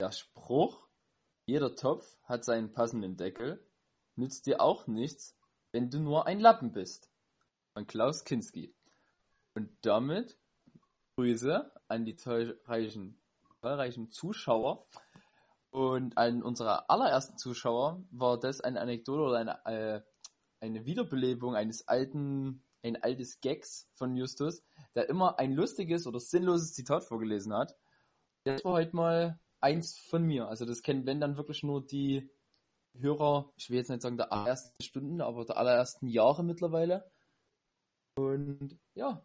Der Spruch, jeder Topf hat seinen passenden Deckel, nützt dir auch nichts, wenn du nur ein Lappen bist. Von Klaus Kinski. Und damit Grüße an die zahlreichen, zahlreichen Zuschauer. Und an unsere allerersten Zuschauer war das eine Anekdote oder eine, äh, eine Wiederbelebung eines alten, ein altes Gags von Justus, der immer ein lustiges oder sinnloses Zitat vorgelesen hat. Das war heute mal eins von mir. Also das kennen wenn dann wirklich nur die Hörer, ich will jetzt nicht sagen der allerersten Stunden, aber der allerersten Jahre mittlerweile. Und ja,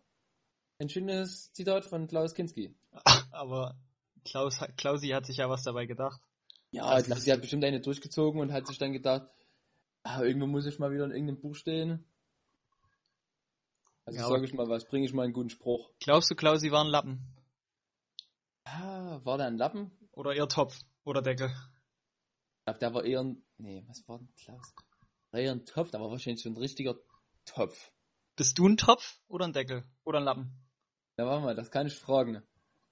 ein schönes Zitat von Klaus Kinski. Aber Klaus, Klausi hat sich ja was dabei gedacht. Ja, also sie hat bestimmt eine durchgezogen und hat sich dann gedacht, ah, irgendwo muss ich mal wieder in irgendeinem Buch stehen. Also Ja, sage ich mal was, bringe ich mal einen guten Spruch. Glaubst du, Klausi war ein Lappen? Ah, war der ein Lappen? Oder eher Topf? Oder Deckel? Ich glaube, der war eher ein. Nee, was war denn Klaus? War eher ein Topf, der war wahrscheinlich so ein richtiger Topf. Bist du ein Topf oder ein Deckel? Oder ein Lappen? Na, warte mal, das kann ich fragen.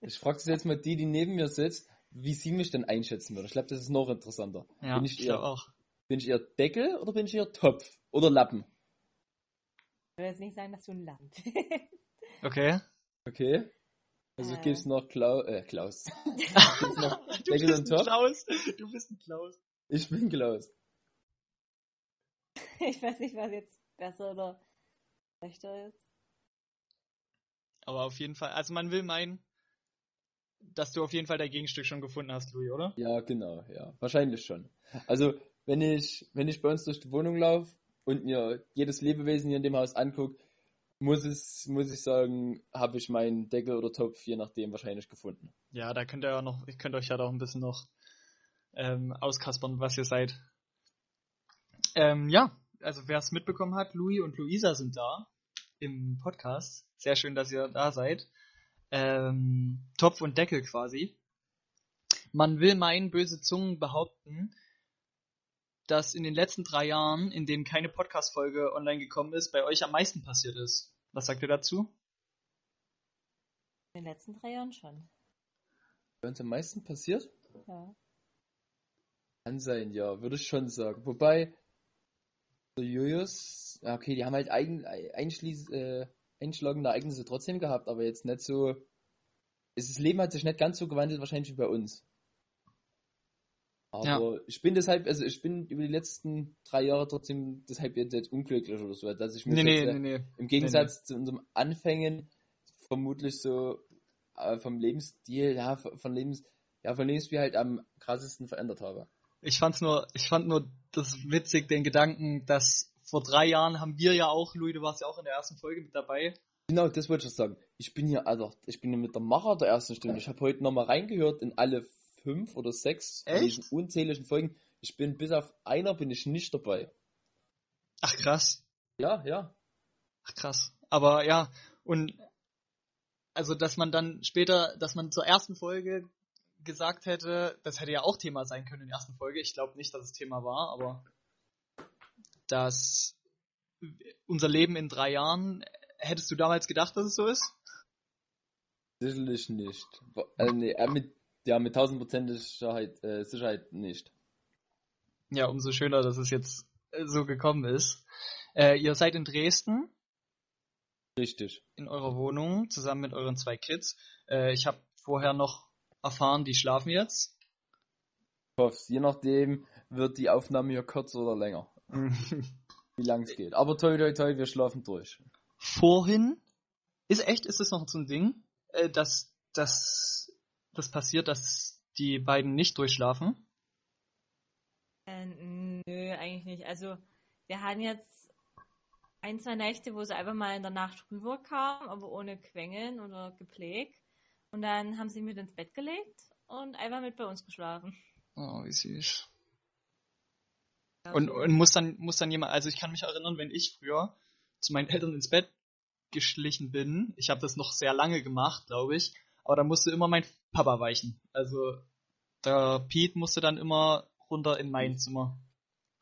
Ich frage jetzt mal die, die neben mir sitzt, wie sie mich denn einschätzen würde. Ich glaube, das ist noch interessanter. Ja, bin ich, ich eher, auch. bin ich eher Deckel oder bin ich eher Topf? Oder Lappen? Ich will jetzt nicht sagen, dass du ein Land. Okay. Okay. Also Äh. gibt's noch Klau äh, Klaus. Noch du bist ein? Klaus. Du bist ein Klaus. Ich bin Klaus. ich weiß nicht, was jetzt besser oder schlechter ist. Aber auf jeden Fall, also man will meinen, dass du auf jeden Fall dein Gegenstück schon gefunden hast, Louis, oder? Ja, genau, ja. Wahrscheinlich schon. Also, wenn ich, wenn ich bei uns durch die Wohnung laufe und mir jedes Lebewesen hier in dem Haus angucke, muss es, muss ich sagen, habe ich meinen Deckel oder Topf, je nachdem, wahrscheinlich gefunden. Ja, da könnt ihr ja noch, ich könnt euch ja doch ein bisschen noch ähm, auskaspern, was ihr seid. Ähm, ja, also wer es mitbekommen hat, Louis und Luisa sind da im Podcast. Sehr schön, dass ihr da seid. Ähm, Topf und Deckel quasi. Man will meinen, böse Zungen behaupten, dass in den letzten drei Jahren, in denen keine Podcast-Folge online gekommen ist, bei euch am meisten passiert ist. Was sagt ihr dazu? In den letzten drei Jahren schon. Bei uns am meisten passiert? Ja. Kann sein, ja, würde ich schon sagen. Wobei, der Julius, ja, okay, die haben halt eigen, einschließ, äh, einschlagende Ereignisse trotzdem gehabt, aber jetzt nicht so. Es- Das Leben hat sich nicht ganz so gewandelt, wahrscheinlich wie bei uns. Aber ich bin deshalb, also ich bin über die letzten drei Jahre trotzdem deshalb jetzt unglücklich oder so, dass ich mir Nee, äh, nee, nee. im Gegensatz zu unserem Anfängen vermutlich so äh, vom Lebensstil, ja, von Lebens, ja, von Lebensspiel halt am krassesten verändert habe. Ich fand's nur, ich fand nur das witzig, den Gedanken, dass vor drei Jahren haben wir ja auch, Louis, du warst ja auch in der ersten Folge mit dabei. Genau, das wollte ich sagen. Ich bin hier, also, ich bin hier mit der Macher der ersten Stunde. Ich habe heute nochmal reingehört in alle fünf oder sechs Echt? diesen unzähligen Folgen. Ich bin bis auf einer bin ich nicht dabei. Ach krass. Ja, ja. Ach krass. Aber ja, und also dass man dann später, dass man zur ersten Folge gesagt hätte, das hätte ja auch Thema sein können in der ersten Folge. Ich glaube nicht, dass es Thema war, aber dass unser Leben in drei Jahren, hättest du damals gedacht, dass es so ist? Sicherlich nicht. Äh, nee, äh, mit, ja, mit tausendprozentiger Sicherheit, äh, Sicherheit nicht. Ja, umso schöner, dass es jetzt äh, so gekommen ist. Äh, ihr seid in Dresden Richtig. in eurer Wohnung zusammen mit euren zwei Kids. Äh, ich habe vorher noch erfahren, die schlafen jetzt. Ich hoffe, je nachdem wird die Aufnahme hier kürzer oder länger. Wie lang es geht. Aber toi, toi, toi, wir schlafen durch. Vorhin ist echt, ist es noch so ein Ding, äh, dass, dass das passiert, dass die beiden nicht durchschlafen. Äh, nö, eigentlich nicht. Also, wir hatten jetzt ein, zwei Nächte, wo sie einfach mal in der Nacht rüberkam, aber ohne Quengeln oder gepflegt. Und dann haben sie mit ins Bett gelegt und einfach mit bei uns geschlafen. Oh, wie süß. Und, und muss dann, muss dann jemand, also ich kann mich erinnern, wenn ich früher zu meinen Eltern ins Bett geschlichen bin, ich habe das noch sehr lange gemacht, glaube ich, aber da musste immer mein Papa weichen. Also der Pete musste dann immer runter in mein Zimmer.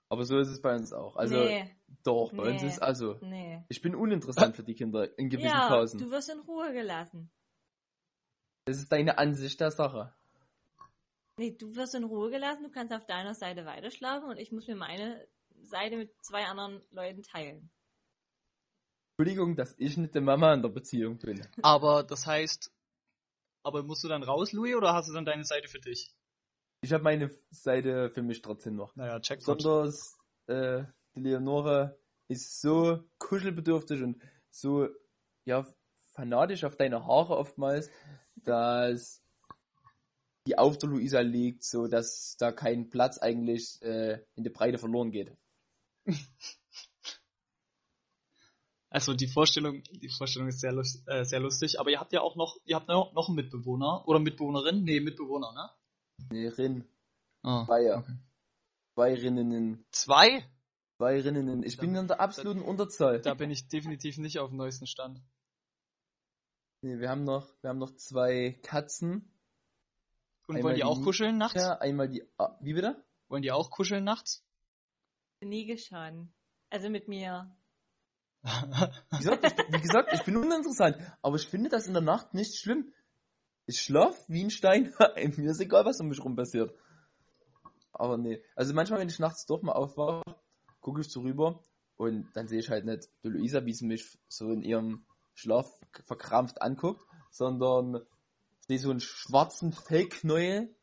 Aber so ist es bei uns auch. Also, nee, doch, bei uns Nee. ist also. nee. Ich bin uninteressant für die Kinder in gewissen Ja, Pausen. du wirst in Ruhe gelassen. Das ist deine Ansicht der Sache. Nee, du wirst in Ruhe gelassen, du kannst auf deiner Seite weiterschlafen und ich muss mir meine Seite mit zwei anderen Leuten teilen. Entschuldigung, dass ich nicht der Mama in der Beziehung bin. Aber das heißt, aber musst du dann raus, Louis, oder hast du dann deine Seite für dich? Ich habe meine Seite für mich trotzdem noch. Naja, Checkpoint. Besonders äh, die Leonore ist so kuschelbedürftig und so ja fanatisch auf deine Haare oftmals, dass die auf der Luisa liegt, so dass da kein Platz eigentlich äh, in der Breite verloren geht. Also die Vorstellung, die Vorstellung ist sehr, lust, äh, sehr lustig, aber ihr habt ja auch noch, ihr habt noch, noch einen Mitbewohner oder Mitbewohnerin? Nee, Mitbewohner, ne? Nee, Rin. Ah, Zwei, ja. okay. Zwei Rinnen. Zwei? Zwei Rinnen. Ich bin in der absoluten Unterzahl. Da bin ich definitiv nicht auf dem neuesten Stand. Nee, wir haben noch, wir haben noch zwei Katzen. Und Einmal wollen die die auch Ni- kuscheln nachts? Ja, einmal die. Ah, wie bitte? Wollen die auch kuscheln nachts? Nie geschahen. Also mit mir. Wie gesagt, ich, wie gesagt, ich bin uninteressant. Aber ich finde das in der Nacht nicht schlimm. Ich schlaf wie ein Stein. Mir ist egal, was um mich rum passiert. Aber nee. Also manchmal, wenn ich nachts doch mal aufwache, gucke ich so rüber und dann sehe ich halt nicht die Luisa, wie sie mich so in ihrem Schlaf verkrampft anguckt, sondern sehe so einen schwarzen Fellknäuel,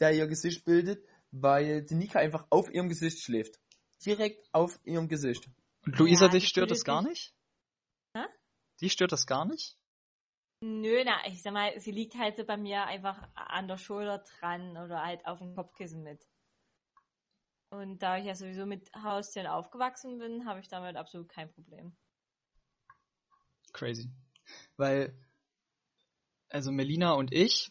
der ihr Gesicht bildet, weil die Nika einfach auf ihrem Gesicht schläft. Direkt auf ihrem Gesicht. Und Luisa, Ja, dich stört das gar ich- nicht? Hä? Die stört das gar nicht? Nö, na, ich sag mal, sie liegt halt so bei mir einfach an der Schulter dran oder halt auf dem Kopfkissen mit. Und da ich ja sowieso mit Haustieren aufgewachsen bin, habe ich damit absolut kein Problem. Crazy. Weil, also Melina und ich,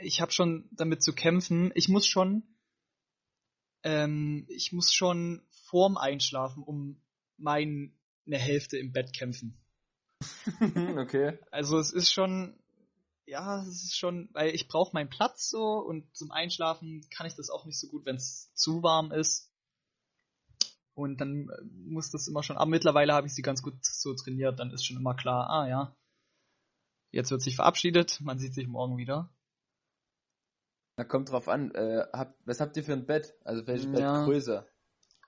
ich habe schon damit zu kämpfen. Ich muss schon, ähm, ich muss schon vorm Einschlafen um meine Hälfte im Bett kämpfen. okay. Also es ist schon, ja, es ist schon, weil ich brauche meinen Platz so und zum Einschlafen kann ich das auch nicht so gut, wenn es zu warm ist. Und dann äh, muss das immer schon, aber mittlerweile habe ich sie ganz gut so trainiert, dann ist schon immer klar, ah ja, jetzt wird sich verabschiedet, man sieht sich morgen wieder. Na, kommt drauf an. Äh, habt, was habt ihr für ein Bett? Also welche Ja. Bettgröße?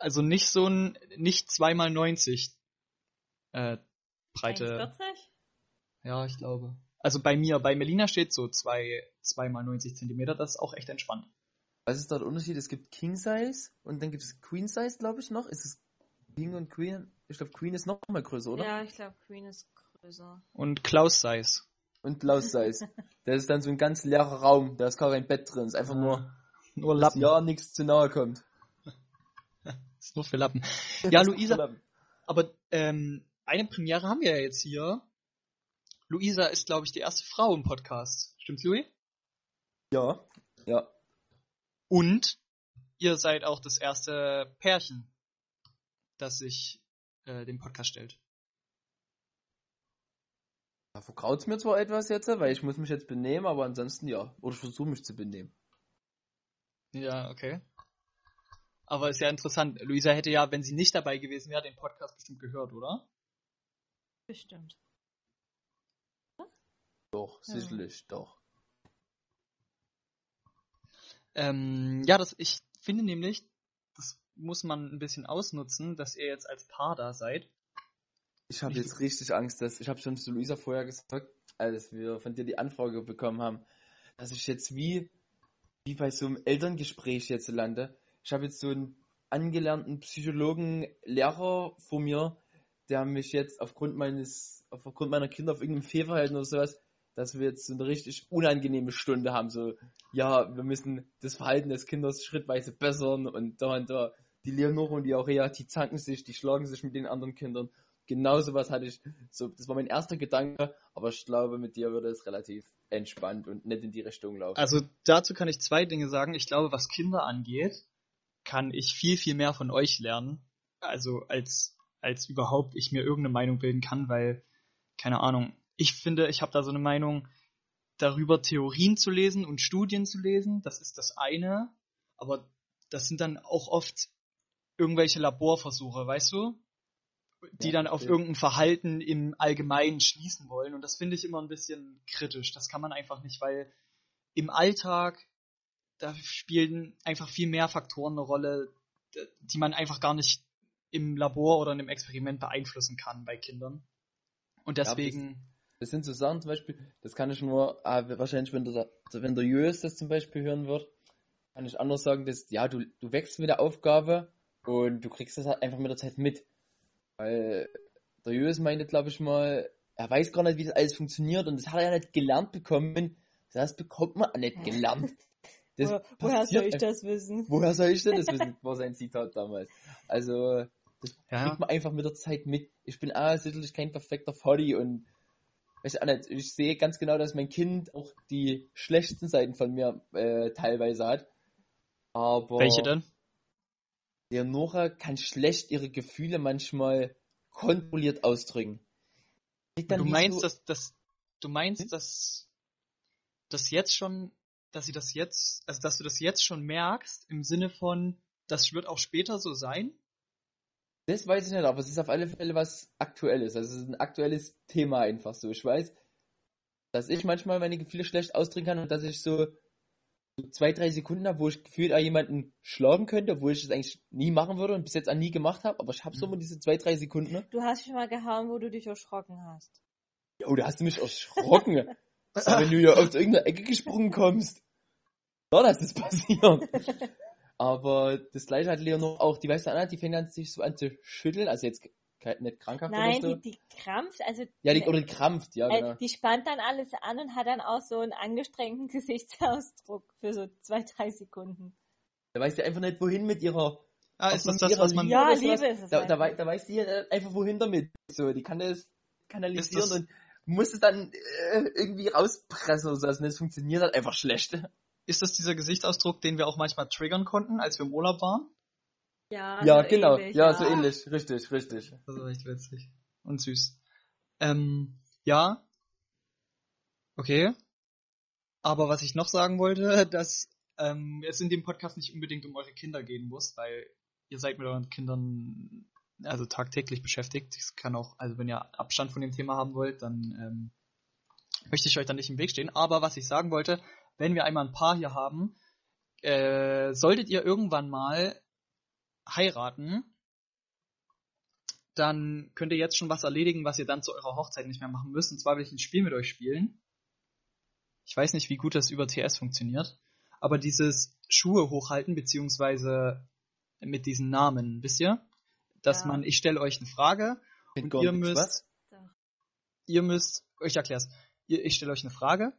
Also nicht so ein, nicht zweimal 90 äh, Breite. 1,40? Ja, ich glaube. Also bei mir, bei Melina steht so zwei, zweimal 90 Zentimeter, das ist auch echt entspannt. Was ist da der Unterschied? Es gibt King Size und dann gibt es Queen Size, glaube ich, noch. Ist es King und Queen? Ich glaube, Queen ist noch mal größer, oder? Ja, ich glaube, Queen ist größer. Und Klaus Size. Und Klaus Size. das ist dann so ein ganz leerer Raum, da ist gar kein Bett drin. ist einfach nur, Nur Lappen. ja nichts zu nahe kommt. Ist nur für Lappen. Ja, Luisa, Lappen. aber ähm, eine Premiere haben wir ja jetzt hier. Luisa ist, glaube ich, die erste Frau im Podcast. Stimmt's, Louis? Ja, ja. Und ihr seid auch das erste Pärchen, das sich äh, dem Podcast stellt. Da verkraut's mir zwar etwas jetzt, weil ich muss mich jetzt benehmen, aber ansonsten ja. Oder ich versuche mich zu benehmen. Ja, okay. Aber ist ja interessant. Luisa hätte ja, wenn sie nicht dabei gewesen wäre, den Podcast bestimmt gehört, oder? Bestimmt. Doch, Ja. sicherlich, doch. Ähm, ja, das, ich finde nämlich, das muss man ein bisschen ausnutzen, dass ihr jetzt als Paar da seid. Ich habe jetzt richtig Angst, dass ich habe schon zu Luisa vorher gesagt, als wir von dir die Anfrage bekommen haben, dass ich jetzt wie wie bei so einem Elterngespräch jetzt lande. Ich habe jetzt so einen angelernten Psychologen, Lehrer vor mir, der mich jetzt aufgrund meines aufgrund meiner Kinder auf irgendeinem Fehlverhalten oder sowas, dass wir jetzt so eine richtig unangenehme Stunde haben, so ja, wir müssen das Verhalten des Kindes schrittweise bessern und da und da. Die Leonore und die Aurea, die zanken sich, die schlagen sich mit den anderen Kindern genau sowas hatte ich, so, das war mein erster Gedanke, aber ich glaube, mit dir würde es relativ entspannt und nicht in die Richtung laufen. Also dazu kann ich zwei Dinge sagen. Ich glaube, was Kinder angeht, kann ich viel, viel mehr von euch lernen. Also als, als überhaupt ich mir irgendeine Meinung bilden kann, weil, keine Ahnung, ich finde, ich habe da so eine Meinung, darüber Theorien zu lesen und Studien zu lesen, das ist das eine, aber das sind dann auch oft irgendwelche Laborversuche, weißt du? Die Ja, dann auf irgendein Verhalten im Allgemeinen schließen wollen. Und das finde ich immer ein bisschen kritisch. Das kann man einfach nicht, weil im Alltag, da spielen einfach viel mehr Faktoren eine Rolle, die man einfach gar nicht im Labor oder in einem Experiment beeinflussen kann bei Kindern. Und Ja, aber deswegen, Das sind so Sachen zum Beispiel, das kann ich nur, ah, wahrscheinlich, wenn der, wenn der Jös das zum Beispiel hören wird, kann ich anders sagen, dass, ja, du, du wächst mit der Aufgabe und du kriegst das halt einfach mit der Zeit mit. Weil der Jös meinte, glaube ich mal, er weiß gar nicht, wie das alles funktioniert und das hat er ja nicht gelernt bekommen. Das bekommt man auch nicht gelernt. Das Woher, woher soll ich das wissen? Woher soll ich denn das wissen? War sein Zitat damals. Also, das Ja. kriegt man einfach mit der Zeit mit. Ich bin auch sicherlich kein perfekter Foddy und weiß auch nicht, ich sehe ganz genau, dass mein Kind auch die schlechtesten Seiten von mir äh, teilweise hat. Aber welche denn? Leonora kann schlecht ihre Gefühle manchmal kontrolliert ausdrücken. Du meinst, so, dass, dass du meinst, dass das jetzt schon, dass sie das jetzt, also dass du das jetzt schon merkst, im Sinne von, das wird auch später so sein? Das weiß ich nicht, aber es ist auf alle Fälle was Aktuelles. Also es ist ein aktuelles Thema einfach so. Ich weiß, dass ich manchmal meine Gefühle schlecht ausdrücken kann und dass ich so, zwei, drei Sekunden habe, wo ich gefühlt auch jemanden schlagen könnte, wo ich es eigentlich nie machen würde und bis jetzt auch nie gemacht habe, aber ich habe so Mhm. immer diese zwei, drei Sekunden. Du hast schon mal gehauen, wo du dich erschrocken hast. Jo, da hast du mich erschrocken. So, wenn du hier auf irgendeine Ecke gesprungen kommst. Ja, das ist passiert. Aber das gleiche hat Leonor auch. Die weiß dann, die fängt an sich so an zu schütteln. Also jetzt nicht krankhaft Nein, oder so. die, die krampft, also ja, die, oder die krampft, ja, äh, genau. die spannt dann alles an und hat dann auch so einen angestrengten Gesichtsausdruck für so zwei, drei Sekunden. Da weiß die einfach nicht, wohin mit ihrer. Ah, ist das das, was man, Liebe Ja. Liebe ist es Da, da, da weiß die äh, einfach, wohin damit. So, die kann das kanalisieren das- und muss es dann äh, irgendwie rauspressen oder so. Also das funktioniert halt einfach schlecht. Ist das dieser Gesichtsausdruck, den wir auch manchmal triggern konnten, als wir im Urlaub waren? Ja, Ja, so genau. ähnlich, ja, so ähnlich. Richtig, richtig. Das war echt witzig. Und süß. Ähm, ja. Okay. Aber was ich noch sagen wollte, dass ähm, es in dem Podcast nicht unbedingt um eure Kinder gehen muss, weil ihr seid mit euren Kindern also tagtäglich beschäftigt. Es kann auch, also wenn ihr Abstand von dem Thema haben wollt, dann ähm, möchte ich euch da nicht im Weg stehen. Aber was ich sagen wollte, wenn wir einmal ein Paar hier haben, äh, solltet ihr irgendwann mal heiraten, dann könnt ihr jetzt schon was erledigen, was ihr dann zu eurer Hochzeit nicht mehr machen müsst. Und zwar will ich ein Spiel mit euch spielen. Ich weiß nicht, wie gut das über TS funktioniert, aber dieses Schuhe hochhalten, beziehungsweise mit diesen Namen, wisst ihr? Dass Ja. man, ich stelle euch eine Frage Mit und ihr müsst, ihr müsst, ich erklär's. Ihr, ich stelle euch eine Frage.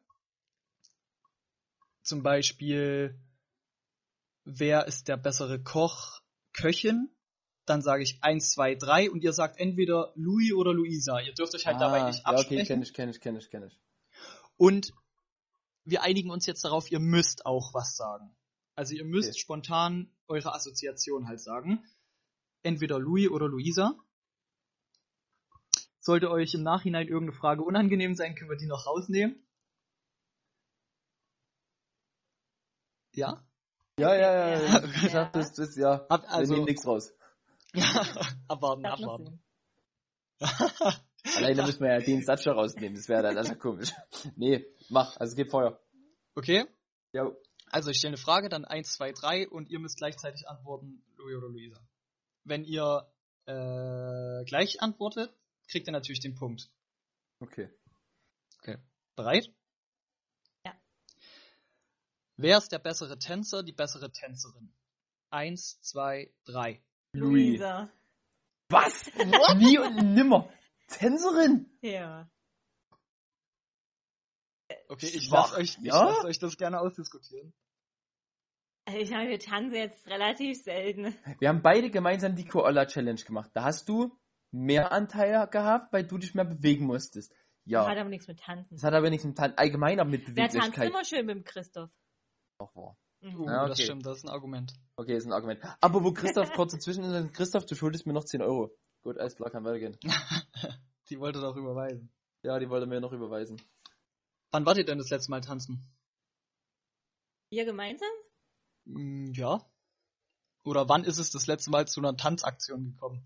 Zum Beispiel, wer ist der bessere Koch, Köchin? Dann sage ich 1, 2, 3 und ihr sagt entweder Louis oder Luisa. Ihr dürft euch halt dabei nicht Ah, ja, okay, absprechen. kenn ich, kenn ich, kenn ich, kenn ich. Und wir einigen uns jetzt darauf, ihr müsst auch was sagen. Also ihr müsst Okay. spontan eure Assoziation halt sagen. Entweder Louis oder Luisa. Sollte euch im Nachhinein irgendeine Frage unangenehm sein, können wir die noch rausnehmen. Ja? Ja, ja, ja. Ja. ja. Ich hab das, das, ja. Ab, Wir also, nehmen nichts raus. abwarten, Darf man abwarten. Alleine müssen wir ja den Satz schon rausnehmen. Das wäre dann das ja komisch. Nee, mach. Also gib Feuer. okay? Ja. Also ich stelle eine Frage, dann 1, 2, 3 und ihr müsst gleichzeitig antworten, Louis oder Luisa. Wenn ihr äh, gleich antwortet, kriegt ihr natürlich den Punkt. Okay. Bereit? Wer ist der bessere Tänzer, die bessere Tänzerin? Eins, zwei, drei. Louis. Luisa. Was? Nie und nimmer. Tänzerin? Ja. Okay, ich lasse euch, ich ja? lass euch das gerne ausdiskutieren. Also ich meine, wir tanzen jetzt relativ selten. Wir haben beide gemeinsam die Koala Challenge gemacht. Da hast du mehr Anteil gehabt, weil du dich mehr bewegen musstest. Das Ja. hat aber nichts mit Tanzen. Das hat aber nichts mit Tan allgemein aber mit Wer tanzt Beweglichkeit immer schön mit dem Christoph? Auch wahr. Uh, Ja, das okay. stimmt, das ist ein Argument. Okay, ist ein Argument. Aber wo Christoph kurz dazwischen ist, Christoph, du schuldest mir noch 10 Euro. Gut, alles klar, kann weitergehen. die wollte doch überweisen. Ja, die wollte mir noch überweisen. Wann wart ihr denn das letzte Mal tanzen? Wir gemeinsam? Mm, ja. Oder wann ist es das letzte Mal zu einer Tanzaktion gekommen?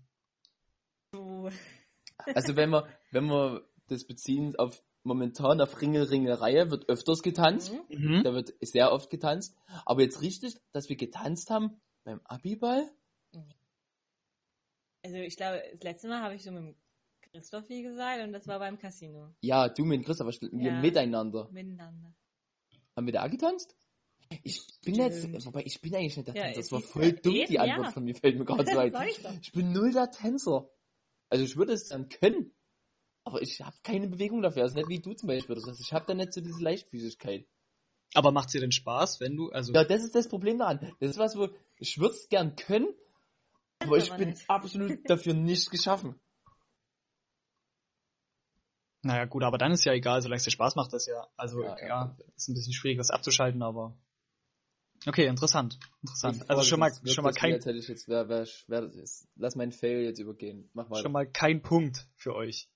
Also wenn wir, wenn wir das beziehen auf momentan auf Ringelringereihe wird öfters getanzt. Mhm. Mhm. Da wird sehr oft getanzt. Aber jetzt richtig, dass wir getanzt haben beim Abiball? Also ich glaube, das letzte Mal habe ich so mit dem Christoph wie gesagt und das war beim Casino. Ja, du mit Chris, aber wir Ja. miteinander. Miteinander. Haben wir da getanzt? Ich bin Stimmt. jetzt, wobei ich bin eigentlich nicht der Ja, Tänzer. Das war voll du, dumm, eben, die Antwort ja. von mir, fällt mir gerade so ein. Sag ich doch. Ich bin null der Tänzer. Also ich würde es dann können, aber ich habe keine Bewegung dafür. Das ist nicht wie du zum Beispiel. Das heißt, ich habe da nicht so diese Leichtfüßigkeit. Aber macht's dir denn Spaß, wenn du, also, Ja, das ist das Problem daran. Das ist was, wo ich würde es gern können, aber ich aber bin nicht. absolut dafür nicht geschaffen. naja, gut, aber dann ist ja egal, solange es dir Spaß macht, das ja, also, Ja, ja, ja. ist ein bisschen schwierig, das abzuschalten, aber, okay, interessant, interessant. Also schon mal, schon mal kein, Jetzt wer, wer, jetzt, lass meinen Fail jetzt übergehen. Mach mal. schon mal kein Punkt für euch.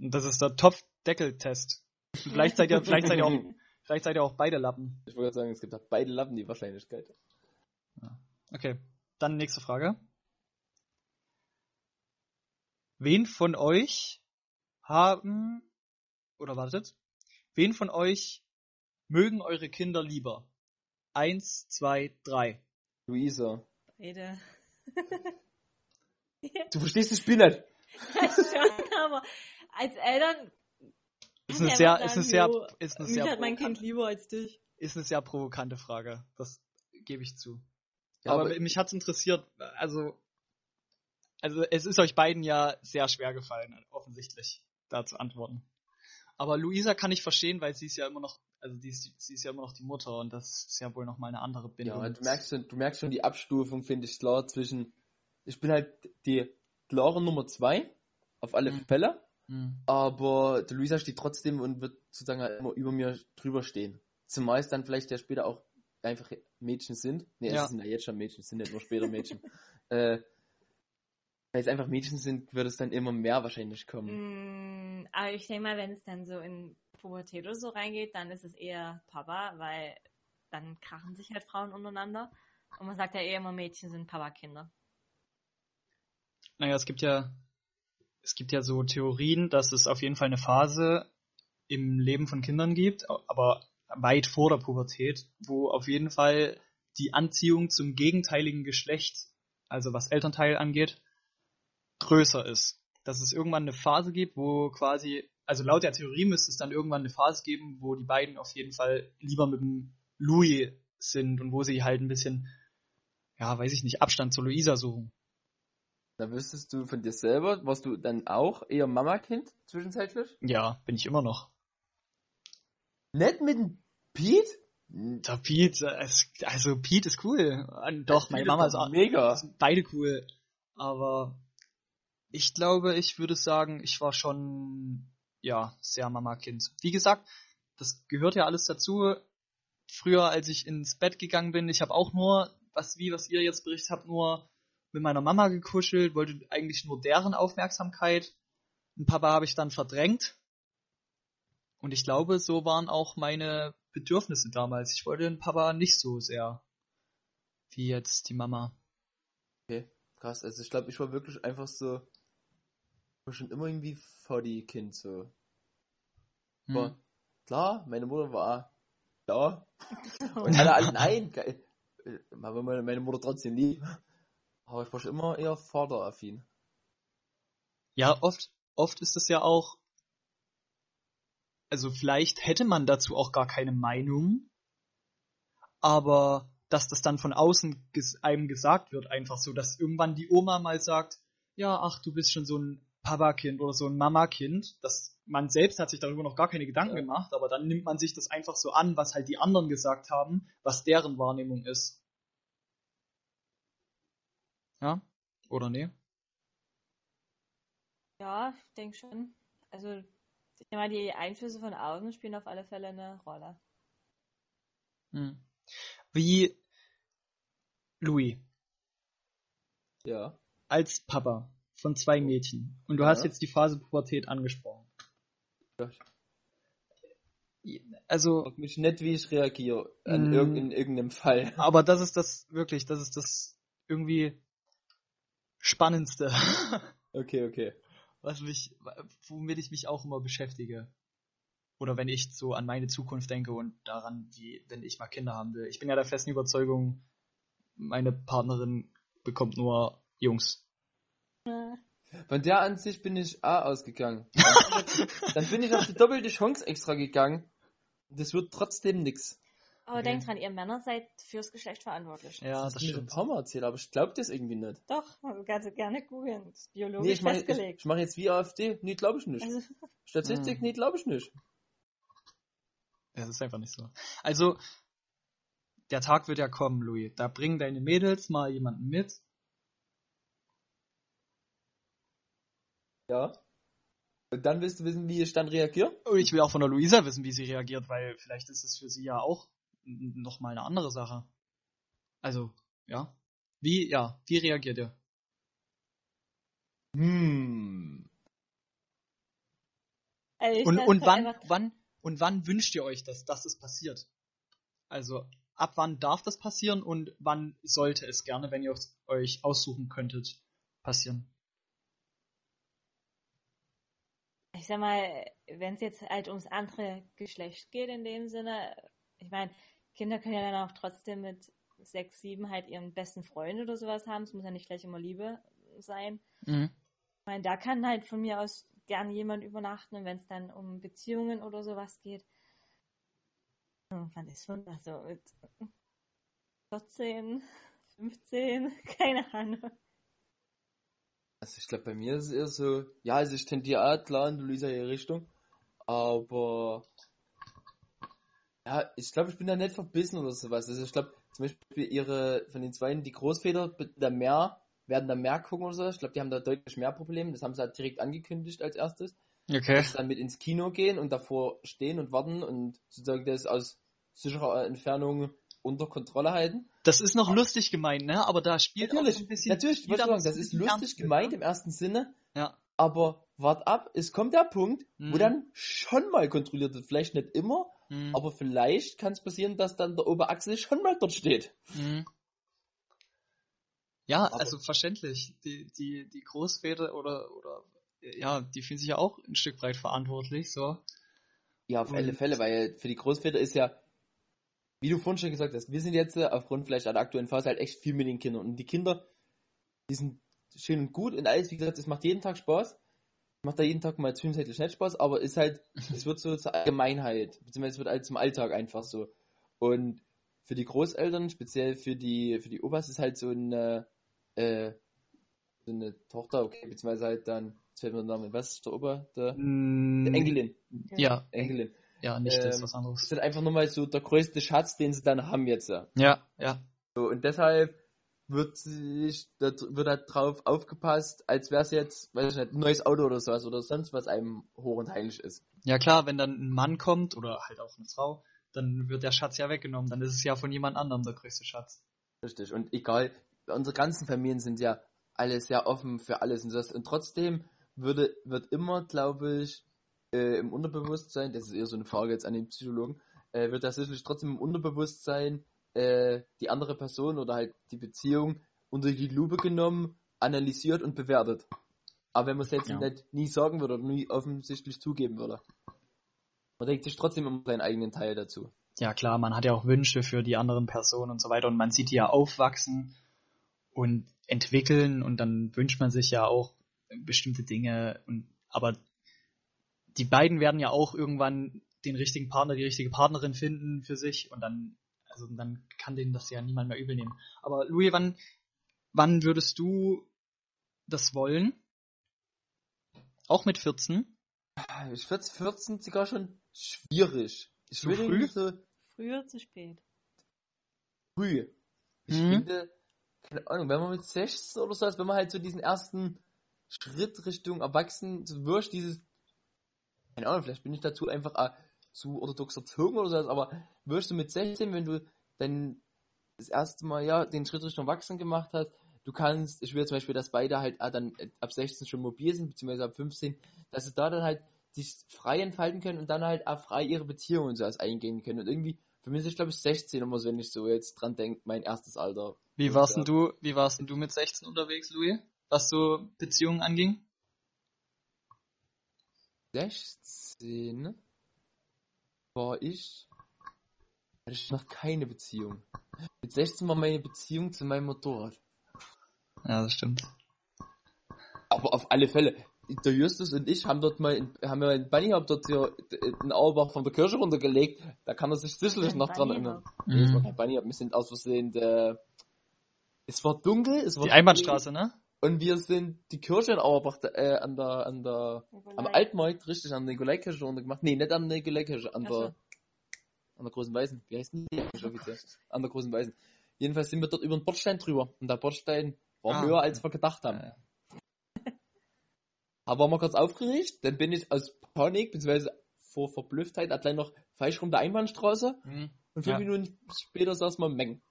Und das ist der Topfdeckeltest. Vielleicht seid ihr, vielleicht seid ihr auch, vielleicht seid ihr auch beide Lappen. Ich wollte sagen, es gibt auf beide Lappen die Wahrscheinlichkeit. Okay, dann nächste Frage. Wen von euch haben, oder wartet, wen von euch mögen eure Kinder lieber? Eins, zwei, drei. Luisa. Rede. Du verstehst das Spiel nicht. Ja, schon, aber als Eltern Ist eine sehr, einfach ist eine sagen, sehr, jo, ist eine mich sehr, hat mein Kind provokante, lieber als dich. ist eine sehr provokante Frage. Das gebe ich zu. Ja, aber, aber- mich hat's interessiert, also, also es ist euch beiden ja sehr schwer gefallen, offensichtlich, da zu antworten. Aber Luisa kann ich verstehen, weil sie ist ja immer noch, also die ist, sie ist ja immer noch die Mutter und das ist ja wohl noch mal eine andere Bindung. Ja, du merkst schon, du merkst schon die Abstufung, finde ich klar, zwischen, ich bin halt die klare Nummer zwei, auf alle Mhm. Fälle, Hm. aber die Luisa steht trotzdem und wird sozusagen halt immer über mir drüber stehen. Zumal es dann vielleicht ja später auch einfach Mädchen sind. Nee, Ja. es sind ja jetzt schon Mädchen, es sind nicht nur später Mädchen. äh, weil es einfach Mädchen sind, wird es dann immer mehr wahrscheinlich kommen. Mm, aber ich denke mal, wenn es dann so in Pubertät oder so reingeht, dann ist es eher Papa, weil dann krachen sich halt Frauen untereinander. Und man sagt ja eher immer, Mädchen sind Papa-Kinder. Naja, es gibt ja, es gibt ja so Theorien, dass es auf jeden Fall eine Phase im Leben von Kindern gibt, aber weit vor der Pubertät, wo auf jeden Fall die Anziehung zum gegenteiligen Geschlecht, also was Elternteil angeht, größer ist. Dass es irgendwann eine Phase gibt, wo quasi, also laut der Theorie müsste es dann irgendwann eine Phase geben, wo die beiden auf jeden Fall lieber mit dem Louis sind und wo sie halt ein bisschen, ja, weiß ich nicht, Abstand zu Luisa suchen. Da wüsstest du von dir selber, warst du dann auch eher Mama-Kind zwischenzeitlich? Ja, bin ich immer noch. Nicht mit dem Pete? Der Pete, also Pete ist cool. Doch, meine Mama ist auch, mega. beide cool. Aber ich glaube, ich würde sagen, ich war schon, ja, sehr Mama-Kind. Wie gesagt, das gehört ja alles dazu. Früher, als ich ins Bett gegangen bin, ich habe auch nur, was wie was ihr jetzt berichtet habt, nur mit meiner Mama gekuschelt, wollte eigentlich nur deren Aufmerksamkeit. Und Papa habe ich dann verdrängt. Und ich glaube, so waren auch meine Bedürfnisse damals. Ich wollte den Papa nicht so sehr wie jetzt die Mama. Okay, krass. Also ich glaube, ich war wirklich einfach so, ich war schon immer irgendwie Foddy-Kind so. Hm. Aber klar, meine Mutter war da und alle, alle nein, geil. Äh, Aber meine, meine Mutter trotzdem lieb. Aber ich war schon immer eher Vateraffin. Ja, oft, oft ist es ja auch, also vielleicht hätte man dazu auch gar keine Meinung, aber dass das dann von außen ges einem gesagt wird, einfach so, dass irgendwann die Oma mal sagt, ja, ach, du bist schon so ein Papakind oder so ein Mamakind, dass man selbst hat sich darüber noch gar keine Gedanken Ja. gemacht, aber dann nimmt man sich das einfach so an, was halt die anderen gesagt haben, was deren Wahrnehmung ist. Ja? Oder nee? Ja, ich denke schon. Also, ich mal, die Einflüsse von außen spielen auf alle Fälle eine Rolle. Hm. Wie Louis Ja. als Papa von zwei Mädchen und du hast Ja. jetzt die Phase Pubertät angesprochen. Ja. Also, Frag mich nicht, wie ich reagiere an irgend, in irgendeinem Fall. aber das ist das wirklich, das ist das irgendwie Spannendste. Okay, okay. was mich, womit ich mich auch immer beschäftige. Oder wenn ich so an meine Zukunft denke und daran, wie, wenn ich mal Kinder haben will. Ich bin ja der festen Überzeugung, meine Partnerin bekommt nur Jungs. Von der Ansicht bin ich A ausgegangen. Dann bin ich auf die doppelte Chance extra gegangen. Das wird trotzdem nix. Aber Okay. denkt dran, ihr Männer seid fürs Geschlecht verantwortlich. Ja, das das mir schon ein stimmt. paar Mal erzählt, aber ich glaube das irgendwie nicht. Doch, man kann sie gerne googeln. Ist biologisch Nee, ich mache ich, festgelegt. ich mach jetzt wie AfD. Nee, glaube ich nicht. Also, Statistik, Hm. nee, glaube ich nicht. Das ist einfach nicht so. Also, der Tag wird ja kommen, Louis. Da bringen deine Mädels mal jemanden mit. Ja. Und dann willst du wissen, wie ich dann reagiere? Und ich will auch von der Luisa wissen, wie sie reagiert, weil vielleicht ist es für sie ja auch nochmal eine andere Sache. Also, ja. Wie, ja, wie reagiert ihr? Hm. also Und, und halt wann, wann, und wann wünscht ihr euch, dass, dass es passiert? Also, ab wann darf das passieren und wann sollte es gerne, wenn ihr euch aussuchen könntet, passieren? ich sag mal, wenn es jetzt halt ums andere Geschlecht geht in dem Sinne, ich meine, Kinder können ja dann auch trotzdem mit sechs, sieben halt ihren besten Freund oder sowas haben. Es muss ja nicht gleich immer Liebe sein. Mhm. Ich meine, da kann halt von mir aus gerne jemand übernachten und wenn es dann um Beziehungen oder sowas geht, irgendwann ist schon das so mit 14, 15, keine Ahnung. Also ich glaube, bei mir ist es eher so, ja, also ich tendiere auch klar in Luisa ihre Richtung, aber ja, ich glaube, ich bin da nicht verbissen oder sowas. Also ich glaube, zum Beispiel ihre, von den Zweien, die Großväter, da mehr, werden da mehr gucken oder so. Ich glaube, die haben da deutlich mehr Probleme. Das haben sie halt direkt angekündigt als erstes. Okay. Dass sie dann mit ins Kino gehen und davor stehen und warten und sozusagen das aus sicherer Entfernung unter Kontrolle halten. Das ist noch lustig gemeint, ne? Aber da spielt auch Natürlich, so ein bisschen. natürlich, wieder sagen, das ist lustig ernst, gemeint ne? im ersten Sinne, Ja. aber wart ab, es kommt der Punkt, wo Mhm. dann schon mal kontrolliert wird. Vielleicht nicht immer, Mhm. aber vielleicht kann es passieren, dass dann der Oberachsel schon mal dort steht. Mhm. Ja, Aber- also verständlich. Die, die, die Großväter oder, oder ja, die fühlen sich ja auch ein Stück weit verantwortlich, so. Ja, auf alle Und- Fälle, weil für die Großväter ist ja, wie du vorhin schon gesagt hast, wir sind jetzt äh, aufgrund vielleicht der aktuellen Phase halt echt viel mit den Kindern. Und die Kinder, die sind schön und gut und alles, wie gesagt, es macht jeden Tag Spaß. Macht da jeden Tag mal zwischenzeitlich nicht Spaß, aber ist halt, es wird so zur Allgemeinheit, beziehungsweise es wird halt zum Alltag einfach so. Und für die Großeltern, speziell für die, für die Opas, ist halt so eine, äh, so eine Tochter, okay, beziehungsweise halt dann, jetzt fällt mir der Name, was ist der Opa? Der, der Mm, Enkelin. Ja, Enkelin. ja, nicht das, Ähm, was Das anderes. ist halt einfach nochmal so der größte Schatz, den sie dann haben jetzt. ja. Ja, ja. So, und deshalb wird sich, da wird halt drauf aufgepasst, als wäre es jetzt, weiß ich nicht, ein neues Auto oder sowas oder sonst was einem hoch und heilig ist. Ja klar, wenn dann ein Mann kommt oder halt auch eine Frau, dann wird der Schatz ja weggenommen. Dann ist es ja von jemand anderem der größte Schatz. Richtig. Und egal, unsere ganzen Familien sind ja alle sehr offen für alles und sowas. Und trotzdem würde, wird immer, glaube ich, äh, im Unterbewusstsein, das ist eher so eine Frage jetzt an den Psychologen, äh, wird das sicherlich trotzdem im Unterbewusstsein äh, die andere Person oder halt die Beziehung unter die Lupe genommen, analysiert und bewertet. Aber wenn man es jetzt Ja. nicht nie sagen würde oder nie offensichtlich zugeben würde. Man denkt sich trotzdem immer seinen eigenen Teil dazu. Ja klar, man hat ja auch Wünsche für die anderen Personen und so weiter und man sieht die ja aufwachsen und entwickeln und dann wünscht man sich ja auch bestimmte Dinge und aber die beiden werden ja auch irgendwann den richtigen Partner, die richtige Partnerin finden für sich und dann also dann kann denen das ja niemand mehr übel nehmen. Aber Louis, wann wann würdest du das wollen? Auch mit 14? Ich würde 14 sogar schon schwierig. Ich Zu würde früh? so Früher zu spät. früh. Ich Mhm. finde, keine Ahnung, wenn man mit 16 oder so ist, wenn man halt so diesen ersten Schritt Richtung Erwachsenen, so wurscht dieses, keine Ahnung, vielleicht bin ich dazu einfach äh, zu orthodox erzogen oder so, aber wirst du mit 16, wenn du dann das erste Mal ja den Schritt Richtung Erwachsenen gemacht hast, du kannst, ich will zum Beispiel, dass beide halt ah, dann ab 16 schon mobil sind, beziehungsweise ab 15, dass sie da dann halt sich frei entfalten können und dann halt auch frei ihre Beziehungen und sowas eingehen können. Und irgendwie, für mich ist ich glaube ich 16 immer so, wenn ich so jetzt dran denke, mein erstes Alter. Wie warst denn du, wie warst denn du mit 16 unterwegs, Louis? Was so Beziehungen anging? 16 war ich, hatte ich noch keine Beziehung. Mit 16 war meine Beziehung zu meinem Motorrad. Ja, das stimmt. Aber auf alle Fälle. Der Justus und ich haben dort mal, in, haben wir in Bunny Hop dort hier in Auerbach von der Kirche runtergelegt. Da kann er sich sicherlich noch dran erinnern. Nee, es war Mhm. kein Bunny Hop, wir sind aus Versehen, der, es war dunkel, es war Die Einbahnstraße, ne? Und wir sind die Kirche in Auerbach, äh, an der, an der, am Altmarkt, richtig, an der Nikolaikirche runtergemacht. Nee, nicht an der Nikolaikirche, an der, an der Großen Weißen. Wie heißt denn die Kirche offiziell? An der Großen Weißen. Jedenfalls sind wir dort über den Bordstein drüber. Und der Bordstein war Ah, höher, als wir gedacht haben. Ja. Aber waren wir kurz aufgeregt, dann bin ich aus Panik, beziehungsweise vor Verblüfftheit, allein noch falsch rum der Einbahnstraße. Mhm. Und fünf Ja. Minuten später saß man im Mengen.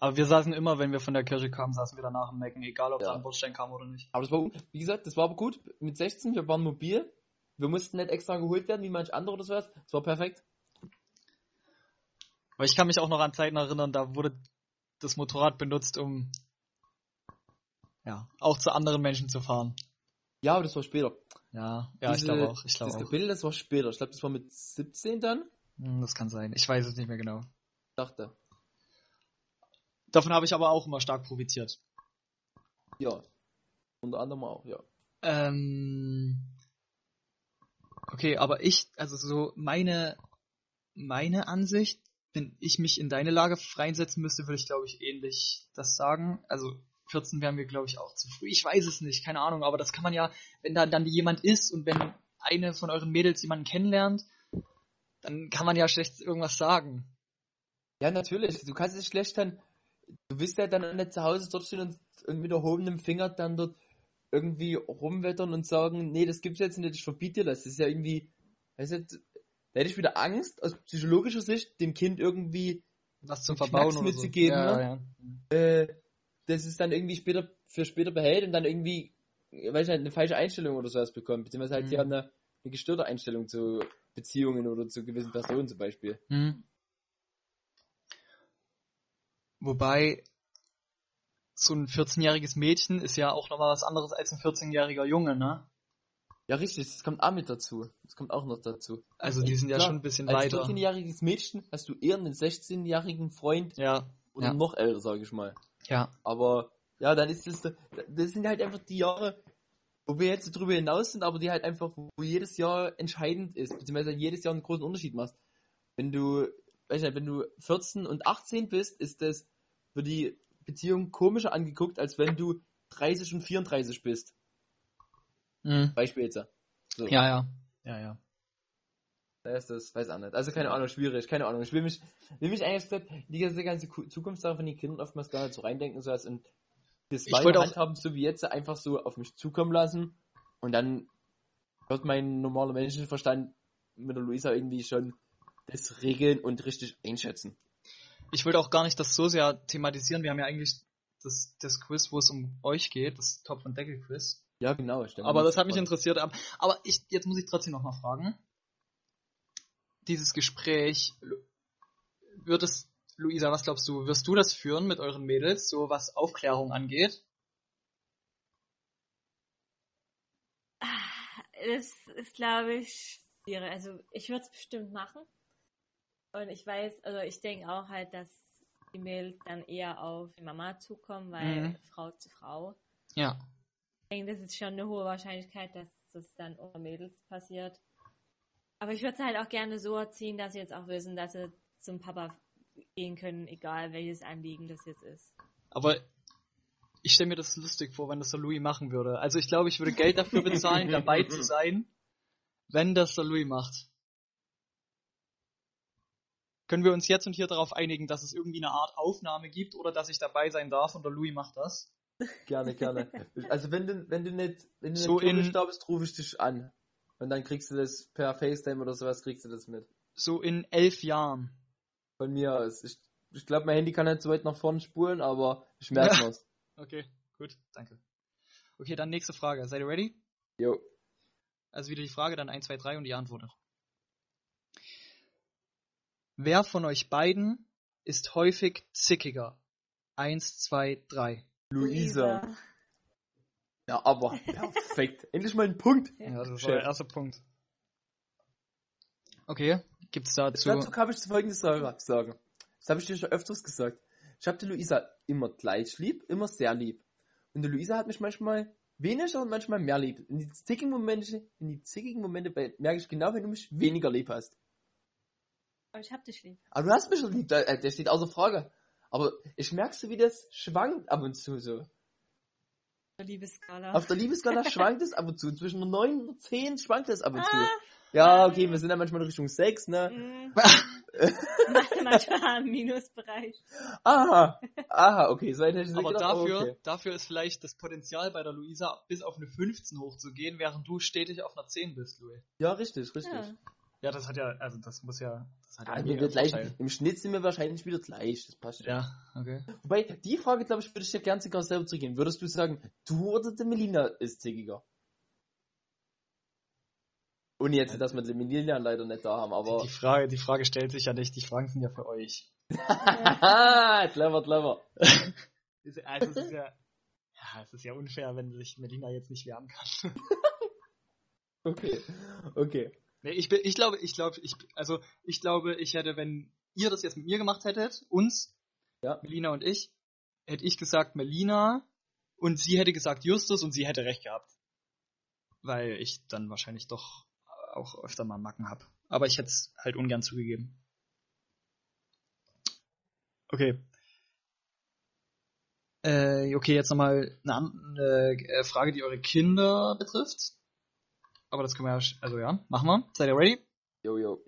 Aber wir saßen immer, wenn wir von der Kirche kamen, saßen wir danach im Mecken, egal ob Ja. da ein Bordstein kam oder nicht. Aber das war, wie gesagt, das war aber gut. Mit 16, wir waren mobil. Wir mussten nicht extra geholt werden, wie manch andere oder sowas. Das war perfekt. Aber ich kann mich auch noch an Zeiten erinnern, da wurde das Motorrad benutzt, um ja, auch zu anderen Menschen zu fahren. Ja, aber das war später. Ja, ja, ich Diese- glaube auch. Ich glaube das. Kapitel, das war später. Ich glaube, das war mit 17 dann. Hm, Das kann sein. Ich weiß es nicht mehr genau. Ich dachte. Davon habe ich aber auch immer stark profitiert. Ja. Unter anderem auch, ja. Ähm, okay, aber ich, also so meine, meine Ansicht, wenn ich mich in deine Lage reinsetzen müsste, würde ich glaube ich ähnlich das sagen. Also 14 wären wir glaube ich auch zu früh. Ich weiß es nicht, keine Ahnung, aber das kann man ja, wenn da dann jemand ist und wenn eine von euren Mädels jemanden kennenlernt, dann kann man ja schlecht irgendwas sagen. Ja, natürlich. Du kannst es schlecht dann. Du willst ja dann nicht zu Hause dort stehen und, und mit erhobenem Finger dann dort irgendwie rumwettern und sagen, nee, das gibt's jetzt nicht, ich verbiete dir das. Das ist ja irgendwie, weißt du, da hätte ich wieder Angst, aus psychologischer Sicht, dem Kind irgendwie, Was zum Knacks Verbauen oder so. mitzugeben, ja, ne? ja. äh, das es dann irgendwie später, für später behält und dann irgendwie, weiß ich nicht, eine falsche Einstellung oder sowas bekommt. Beziehungsweise halt Mhm. hier eine, eine gestörte Einstellung zu Beziehungen oder zu gewissen Personen zum Beispiel. Hm. Wobei so ein 14-jähriges Mädchen ist ja auch nochmal was anderes als ein 14-jähriger Junge, ne? Ja, richtig, das kommt auch mit dazu. Das kommt auch noch dazu. Also die sind ja Klar, schon ein bisschen Als weiter. 14-jähriges Mädchen hast du eher einen 16-jährigen Freund Ja, oder Ja. noch älter, sage ich mal. ja. Aber ja, dann ist es, das sind halt einfach die Jahre, wo wir jetzt drüber hinaus sind, aber die halt einfach, wo jedes Jahr entscheidend ist, beziehungsweise jedes Jahr einen großen Unterschied machst. Wenn du, weiß ich nicht, wenn du 14 und 18 bist, ist das für die Beziehung komischer angeguckt, als wenn du 30 und 34 bist. Hm. Beispiel jetzt. So. Ja, ja. Ja, ja. Da ist das, weiß auch nicht. Also keine Ahnung, schwierig, keine Ahnung. Ich will mich, will mich eigentlich gesagt, die ganze, ganze Ku- Zukunftssache von den Kindern oftmals gar nicht so reindenken, so als und das Ich auch- Handhaben, so wie jetzt, einfach so auf mich zukommen lassen und dann wird mein normaler Menschenverstand mit der Luisa irgendwie schon das regeln und richtig einschätzen. Ich wollte auch gar nicht das so sehr thematisieren. Wir haben ja eigentlich das, das Quiz, wo es um euch geht, das Topf- und Deckel-Quiz. Ja, genau. stimmt. Aber das hat mich interessiert. Aber, ich, jetzt muss ich trotzdem noch mal fragen. Dieses Gespräch, wird es, Luisa, was glaubst du, wirst du das führen mit euren Mädels, so was Aufklärung angeht? Das ist, glaube ich, schwierig. Also ich würde es bestimmt machen. Und ich weiß, also ich denke auch halt, dass die Mädels dann eher auf die Mama zukommen, weil Mhm. Frau zu Frau. Ja. Ich denke, das ist schon eine hohe Wahrscheinlichkeit, dass das dann unter Mädels passiert. Aber ich würde es halt auch gerne so erziehen, dass sie jetzt auch wissen, dass sie zum Papa gehen können, egal welches Anliegen das jetzt ist. Aber ich stelle mir das lustig vor, wenn das der Louis machen würde. Also ich glaube, ich würde Geld dafür bezahlen, dabei zu sein, wenn das der Louis macht. Können wir uns jetzt und hier darauf einigen, dass es irgendwie eine Art Aufnahme gibt oder dass ich dabei sein darf und der Louis macht das? Gerne, gerne. Also wenn du, wenn du nicht, wenn du So nicht in- da bist, rufe ich dich an. Und dann kriegst du das per FaceTime oder sowas, kriegst du das mit. So in elf Jahren. Von mir aus. Ich, ich glaube, mein Handy kann nicht so weit nach vorne spulen, aber ich merke Ja. was. Okay, gut, danke. Okay, dann nächste Frage. Seid ihr ready? Jo. Also wieder die Frage, dann 1, 2, 3 und die Antwort. Wer von euch beiden ist häufig zickiger? 1, 2, 3. Luisa. Ja, aber perfekt. Endlich mal ein Punkt. Ja, das war Chef. der erste Punkt. Okay, gibt's dazu... Dazu kann ich folgendes sagen. Das habe ich dir schon öfters gesagt. Ich habe die Luisa immer gleich lieb, immer sehr lieb. Und die Luisa hat mich manchmal weniger und manchmal mehr lieb. In die zickigen Momente, in die zickigen Momente merke ich genau, wenn du mich weniger lieb hast. Aber ich hab dich lieb. Aber du hast mich schon lieb, da- äh, der steht außer Frage. Aber ich merke so, wie das schwankt ab und zu so. Der Liebesskala. Auf der Liebesskala schwankt es ab und zu. Zwischen 9 und 10 schwankt es ab und zu. Ah. Ja, okay, wir sind dann manchmal in Richtung 6, ne? Mm. Manchmal im Minusbereich. Aha, aha, okay, so hätte ich Aber gedacht, dafür, okay. dafür ist vielleicht das Potenzial bei der Luisa bis auf eine 15 hochzugehen, während du stetig auf einer 10 bist, Louis. Ja, richtig, richtig. Ja. Ja, das hat ja, also das muss ja, das hat Ja, ja wir gleich. Im Schnitt sind wir wahrscheinlich wieder gleich, das passt schon. Ja, okay. Wobei, die Frage, glaube ich, würde ich dir gerne sogar selber zurückgehen. Würdest du sagen, du oder die Melina ist zickiger? Ohne jetzt, dass wir die Melina leider nicht da haben, aber... Die Frage, die Frage stellt sich ja nicht, die Fragen sind ja für euch. Clever, clever. Also es ist ja, ja, es ist ja unfair, wenn sich Melina jetzt nicht wehren kann. Okay, okay. Nee, ich, bin, ich glaube, ich glaube, ich, also ich glaube, ich hätte, wenn ihr das jetzt mit mir gemacht hättet, uns, Ja. Melina und ich, hätte ich gesagt Melina und sie hätte gesagt Justus und sie hätte recht gehabt. Weil ich dann wahrscheinlich doch auch öfter mal Macken hab. Aber ich hätte es halt ungern zugegeben. Okay. Äh, okay, jetzt nochmal eine, eine äh, Frage, die eure Kinder betrifft. Aber das können wir ja, also ja, machen wir. Seid ihr ready? Jo, jo.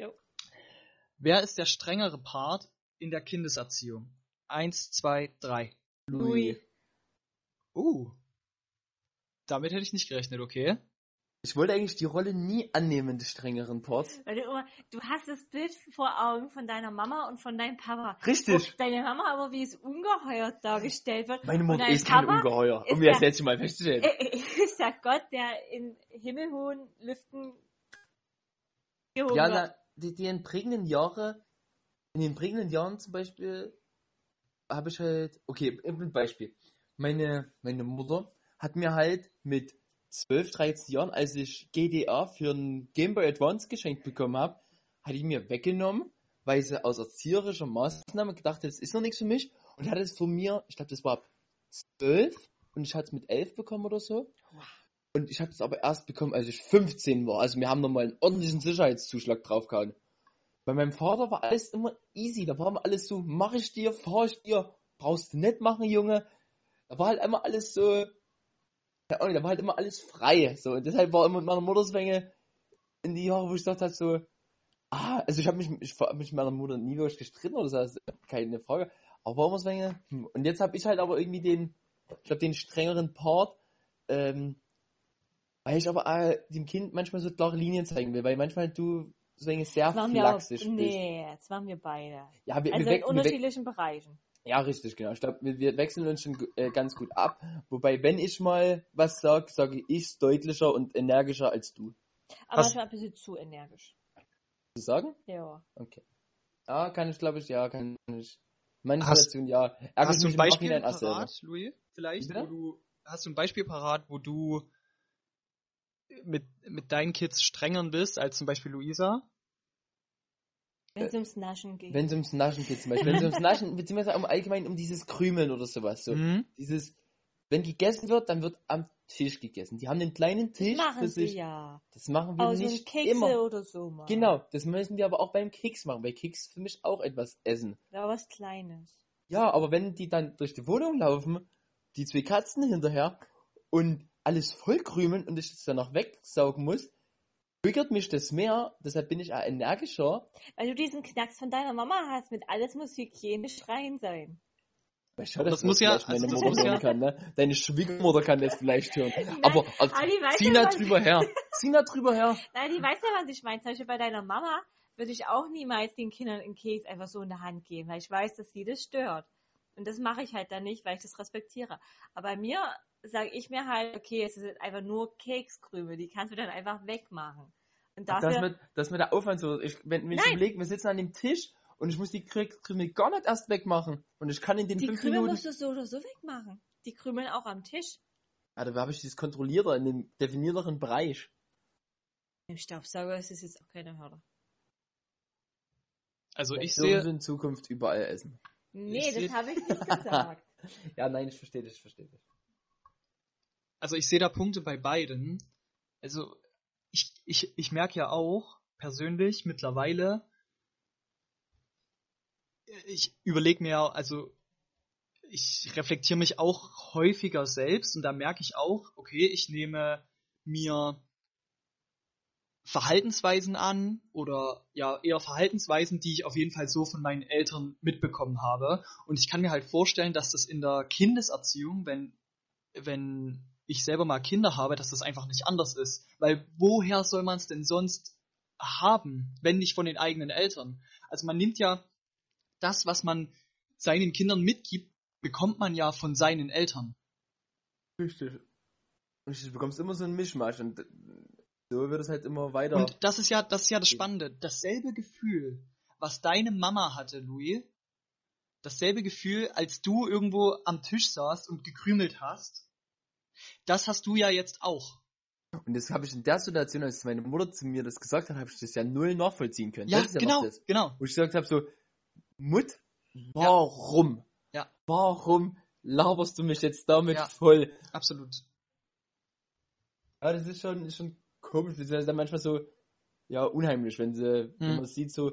Wer ist der strengere Part in der Kindeserziehung? Eins, zwei, drei. Louis. Uh. Damit hätte ich nicht gerechnet, okay? Ich wollte eigentlich die Rolle nie annehmen des strengeren Parts. Weil du immer, du hast das Bild vor Augen von deiner Mama und von deinem Papa. Richtig. Wo Deine Mama aber wie es ungeheuer dargestellt wird. Meine Und Mutter ist kein Papa Ungeheuer. ist Um mir das jetzt mal festzustellen. Ist der Gott, der in himmelhohen Lüften gehoben Ja, na, die, die in prägenden Jahre, in den prägenden Jahren zum Beispiel, habe ich halt, okay, ein Beispiel. Meine, meine Mutter hat mir halt mit 12, 13 Jahren, als ich GDA für ein Game Boy Advance geschenkt bekommen habe, hat die mir weggenommen, weil sie aus erzieherischer Maßnahme gedacht hat, das ist noch nichts für mich und hat es von mir, ich glaube, das war ab 12 und ich hatte es mit 11 bekommen oder so. Und ich habe es aber erst bekommen, als ich 15 war. Also wir haben nochmal einen ordentlichen Sicherheitszuschlag draufgehauen. Bei meinem Vater war alles immer easy. Da war immer alles so, mach ich dir, fahr ich dir, brauchst du nicht machen, Junge. Da war halt immer alles so, ja, da war halt immer alles frei. So, und deshalb war immer mit meiner Mutterswänge in die Jahre, wo ich gesagt habe, so, ah, also ich habe mich, ich hab mich mit meiner Mutter nie wirklich gestritten oder so, also keine Frage. Aber war immer so, hm. und jetzt habe ich halt aber irgendwie den, ich glaube, den strengeren Part, ähm, weil ich aber äh, dem Kind manchmal so klare Linien zeigen will, weil manchmal du deswegen sehr Das flachsig bist. nee, das machen wir beide. Ja, wir, Also wir, in unterschiedlichen Bereichen. Ja, richtig, genau. Ich glaube, wir, wir wechseln uns schon äh, ganz gut ab. Wobei, wenn ich mal was sag, sage ich es deutlicher und energischer als du. Aber Was- manchmal ein bisschen zu energisch. Zu sagen? Ja. Okay. Ja, kann ich, glaube ich, ja, kann ich. Manche Hast- Situationen, ja. Ärgere Hast ich du ein Beispiel selber. parat, Louis? Vielleicht, Bitte? wo du, hast du ein Beispiel parat, wo du mit, mit deinen Kids strengern bist, als zum Beispiel Luisa? Wenn es ums Naschen geht. Wenn es ums Naschen geht zum Beispiel. Wenn es ums Naschen, beziehungsweise im Allgemeinen um dieses Krümeln oder sowas. So. Mhm. Dieses, wenn gegessen wird, dann wird am Tisch gegessen. Die haben einen kleinen Tisch machen für sie sich. ja. Das machen wir Aus nicht Kekse immer. oder so mal. Genau, das müssen wir aber auch beim Keks machen, weil Keks für mich auch etwas essen. Ja, was Kleines. Ja, aber wenn die dann durch die Wohnung laufen, die zwei Katzen hinterher und alles vollkrümeln und ich das dann noch wegsaugen muss, triggert mich das mehr, deshalb bin ich auch energischer. Weil du diesen Knacks von deiner Mama hast, mit alles muss hygienisch rein sein. Weil schau, Aber dass das muss ja- meine also das Mutter muss ja- kann, ne? Deine Schwiegermutter kann das vielleicht hören. Nein, aber also, zieh ja, drüber her. Zieh da drüber her. Nein, die weiß ja, was ich meine. Zum Beispiel bei deiner Mama würde ich auch niemals den Kindern einen Keks einfach so in der Hand geben, weil ich weiß, dass sie das stört. Und das mache ich halt dann nicht, weil ich das respektiere. Aber bei mir sage ich mir halt, okay, es ist einfach nur Kekskrümel, die kannst du dann einfach wegmachen. Und Das dafür, mit, das mit der Aufwand so, ich, wenn, wenn ich überlege, wir sitzen an dem Tisch und ich muss die Krü- Krümel gar nicht erst wegmachen. Und ich kann in den die fünf Krümel Minuten musst du so oder so wegmachen. Die krümeln auch am Tisch. Ja, da habe ich dieses kontrollierter in dem definierteren Bereich. Im Staubsauger ist es jetzt auch keine Hürde. Also ich sehe, in Zukunft überall essen. Nee, seh- das habe ich nicht gesagt. Ja, nein, ich verstehe dich, ich verstehe dich. Also ich sehe da Punkte bei beiden. Also ich, ich, ich merke ja auch persönlich mittlerweile, ich überlege mir, also ich reflektiere mich auch häufiger selbst und da merke ich auch, okay, ich nehme mir Verhaltensweisen an oder ja eher Verhaltensweisen, die ich auf jeden Fall so von meinen Eltern mitbekommen habe. Und ich kann mir halt vorstellen, dass das in der Kindeserziehung, wenn, wenn ich selber mal Kinder habe, dass das einfach nicht anders ist. Weil woher soll man es denn sonst haben, wenn nicht von den eigenen Eltern? Also man nimmt ja das, was man seinen Kindern mitgibt, bekommt man ja von seinen Eltern. Richtig. Richtig, du bekommst immer so einen Mischmasch und so wird es halt immer weiter. Und das ist ja, das ist ja das Spannende. Dasselbe Gefühl, was deine Mama hatte, Louis, dasselbe Gefühl, als du irgendwo am Tisch saßt und gekrümelt hast, das hast du ja jetzt auch. Und das habe ich in der Situation, als meine Mutter zu mir das gesagt hat, habe ich das ja null nachvollziehen können. Ja, ja genau, genau. Wo ich gesagt habe so, Mut, warum? Ja. Warum laberst du mich jetzt damit Ja. voll? Absolut. Ja, das ist schon, ist schon komisch. Das ist ja dann manchmal so, ja, unheimlich, wenn sie, wenn Hm. man sieht, so,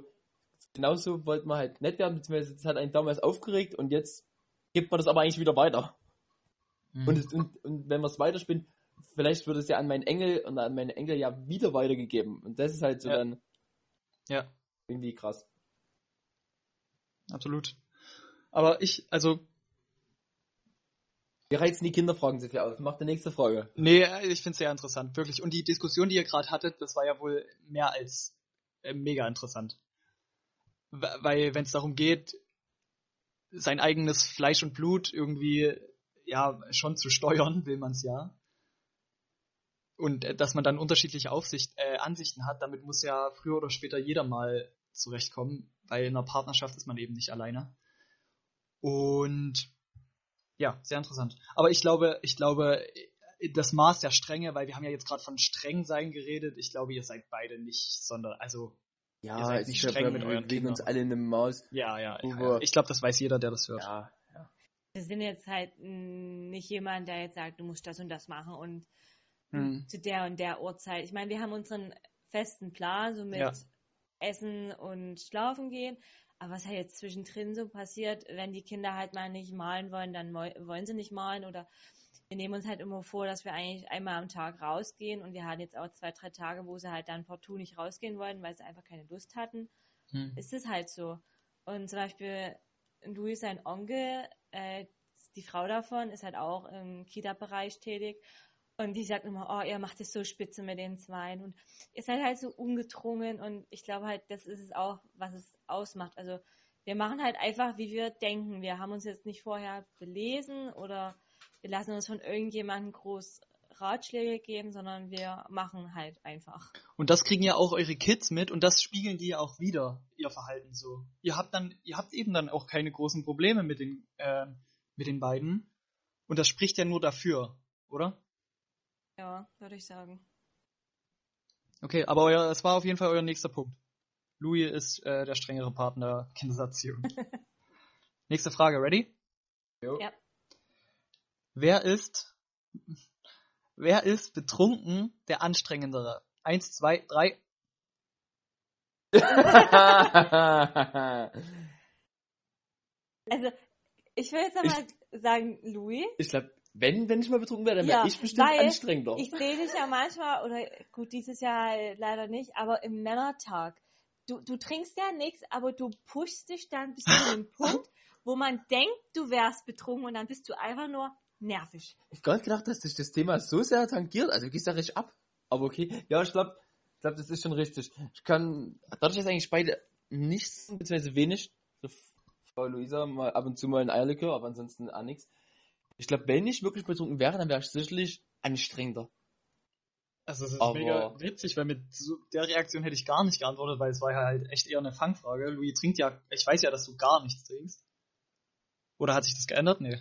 genauso wollte man halt nett werden, beziehungsweise das hat einen damals aufgeregt und jetzt gibt man das aber eigentlich wieder weiter. Mhm. Und, es, und, und wenn wir es weiterspinnen, vielleicht wird es ja an meinen Engel und an meine Enkel ja wieder weitergegeben. Und das ist halt so Ja. dann ja, irgendwie krass. absolut. Aber ich, also, Wir reizen die Kinderfragen so viel aus. Mach die nächste Frage. nee, ich finde es sehr interessant, wirklich. Und die Diskussion, die ihr gerade hattet, das war ja wohl mehr als äh, mega interessant. Weil, wenn es darum geht, sein eigenes Fleisch und Blut irgendwie, ja, schon zu steuern, will man es ja. Und äh, dass man dann unterschiedliche Aufsicht, äh, Ansichten hat, damit muss ja früher oder später jeder mal zurechtkommen, weil in einer Partnerschaft ist man eben nicht alleine. Und ja, sehr interessant. Aber ich glaube, ich glaube, das Maß der Strenge, weil wir haben ja jetzt gerade von streng sein geredet, ich glaube, ihr seid beide nicht, sondern, also, Ihr Ja, seid nicht streng wir mit euren uns Kindern. alle in einem Maus. ja, ja, ja, ja. ich glaube, das weiß jeder, der das hört. Ja. Wir sind jetzt halt nicht jemand, der jetzt sagt, du musst das und das machen und Hm. zu der und der Uhrzeit. Ich meine, wir haben unseren festen Plan, so mit Ja. Essen und Schlafen gehen. Aber was halt jetzt zwischendrin so passiert, wenn die Kinder halt mal nicht malen wollen, dann wollen sie nicht malen oder wir nehmen uns halt immer vor, dass wir eigentlich einmal am Tag rausgehen und wir hatten jetzt auch zwei, drei Tage, wo sie halt dann partout nicht rausgehen wollten, weil sie einfach keine Lust hatten Hm. ist es halt so. Und zum Beispiel Louis, sein Onkel, äh, die Frau davon, ist halt auch im Kita-Bereich tätig. Und die sagt immer, oh, ihr macht es so spitze mit den Zweien. Und ihr seid halt so ungedrungen. Und ich glaube halt, das ist es auch, was es ausmacht. Also wir machen halt einfach, wie wir denken. Wir haben uns jetzt nicht vorher belesen oder wir lassen uns von irgendjemandem groß Ratschläge geben, sondern wir machen halt einfach. Und das kriegen ja auch eure Kids mit und das spiegeln die ja auch wieder, ihr Verhalten so. Ihr habt dann, ihr habt eben dann auch keine großen Probleme mit den, äh, mit den beiden. Und das spricht ja nur dafür, oder? Ja, würde ich sagen. Okay, aber euer, das war auf jeden Fall euer nächster Punkt. Louis ist äh, der strengere Partner Kindeserziehung. Nächste Frage, ready? Jo. Ja. Wer ist, wer ist betrunken der anstrengendere? Eins, zwei, drei. Also, ich will jetzt einmal sagen, Louis, ich glaube, wenn, wenn ich mal betrunken wäre, dann wäre Ja, ich bestimmt weil anstrengender. ich sehe dich ja manchmal, oder gut, dieses Jahr leider nicht, aber im Männertag. Du, du trinkst ja nichts, aber du pushst dich dann bis zu dem Punkt, wo man denkt, du wärst betrunken und dann bist du einfach nur nervig. Ich hab gar nicht gedacht, dass dich das Thema so sehr tangiert. Also du gehst da richtig ab. Aber okay. Ja, ich glaube, ich glaub, das ist schon richtig. Ich kann, dadurch, dass eigentlich beide nichts, beziehungsweise wenig, so Frau Luisa mal ab und zu mal ein Eierlikör, aber ansonsten auch nichts. Ich glaube, wenn ich wirklich betrunken wäre, dann wäre ich sicherlich anstrengender. Also es ist Aber- mega witzig, weil mit so der Reaktion hätte ich gar nicht geantwortet, weil es war ja halt echt eher eine Fangfrage. Louis trinkt ja, ich weiß ja, dass du gar nichts trinkst. Oder hat sich das geändert? Nee.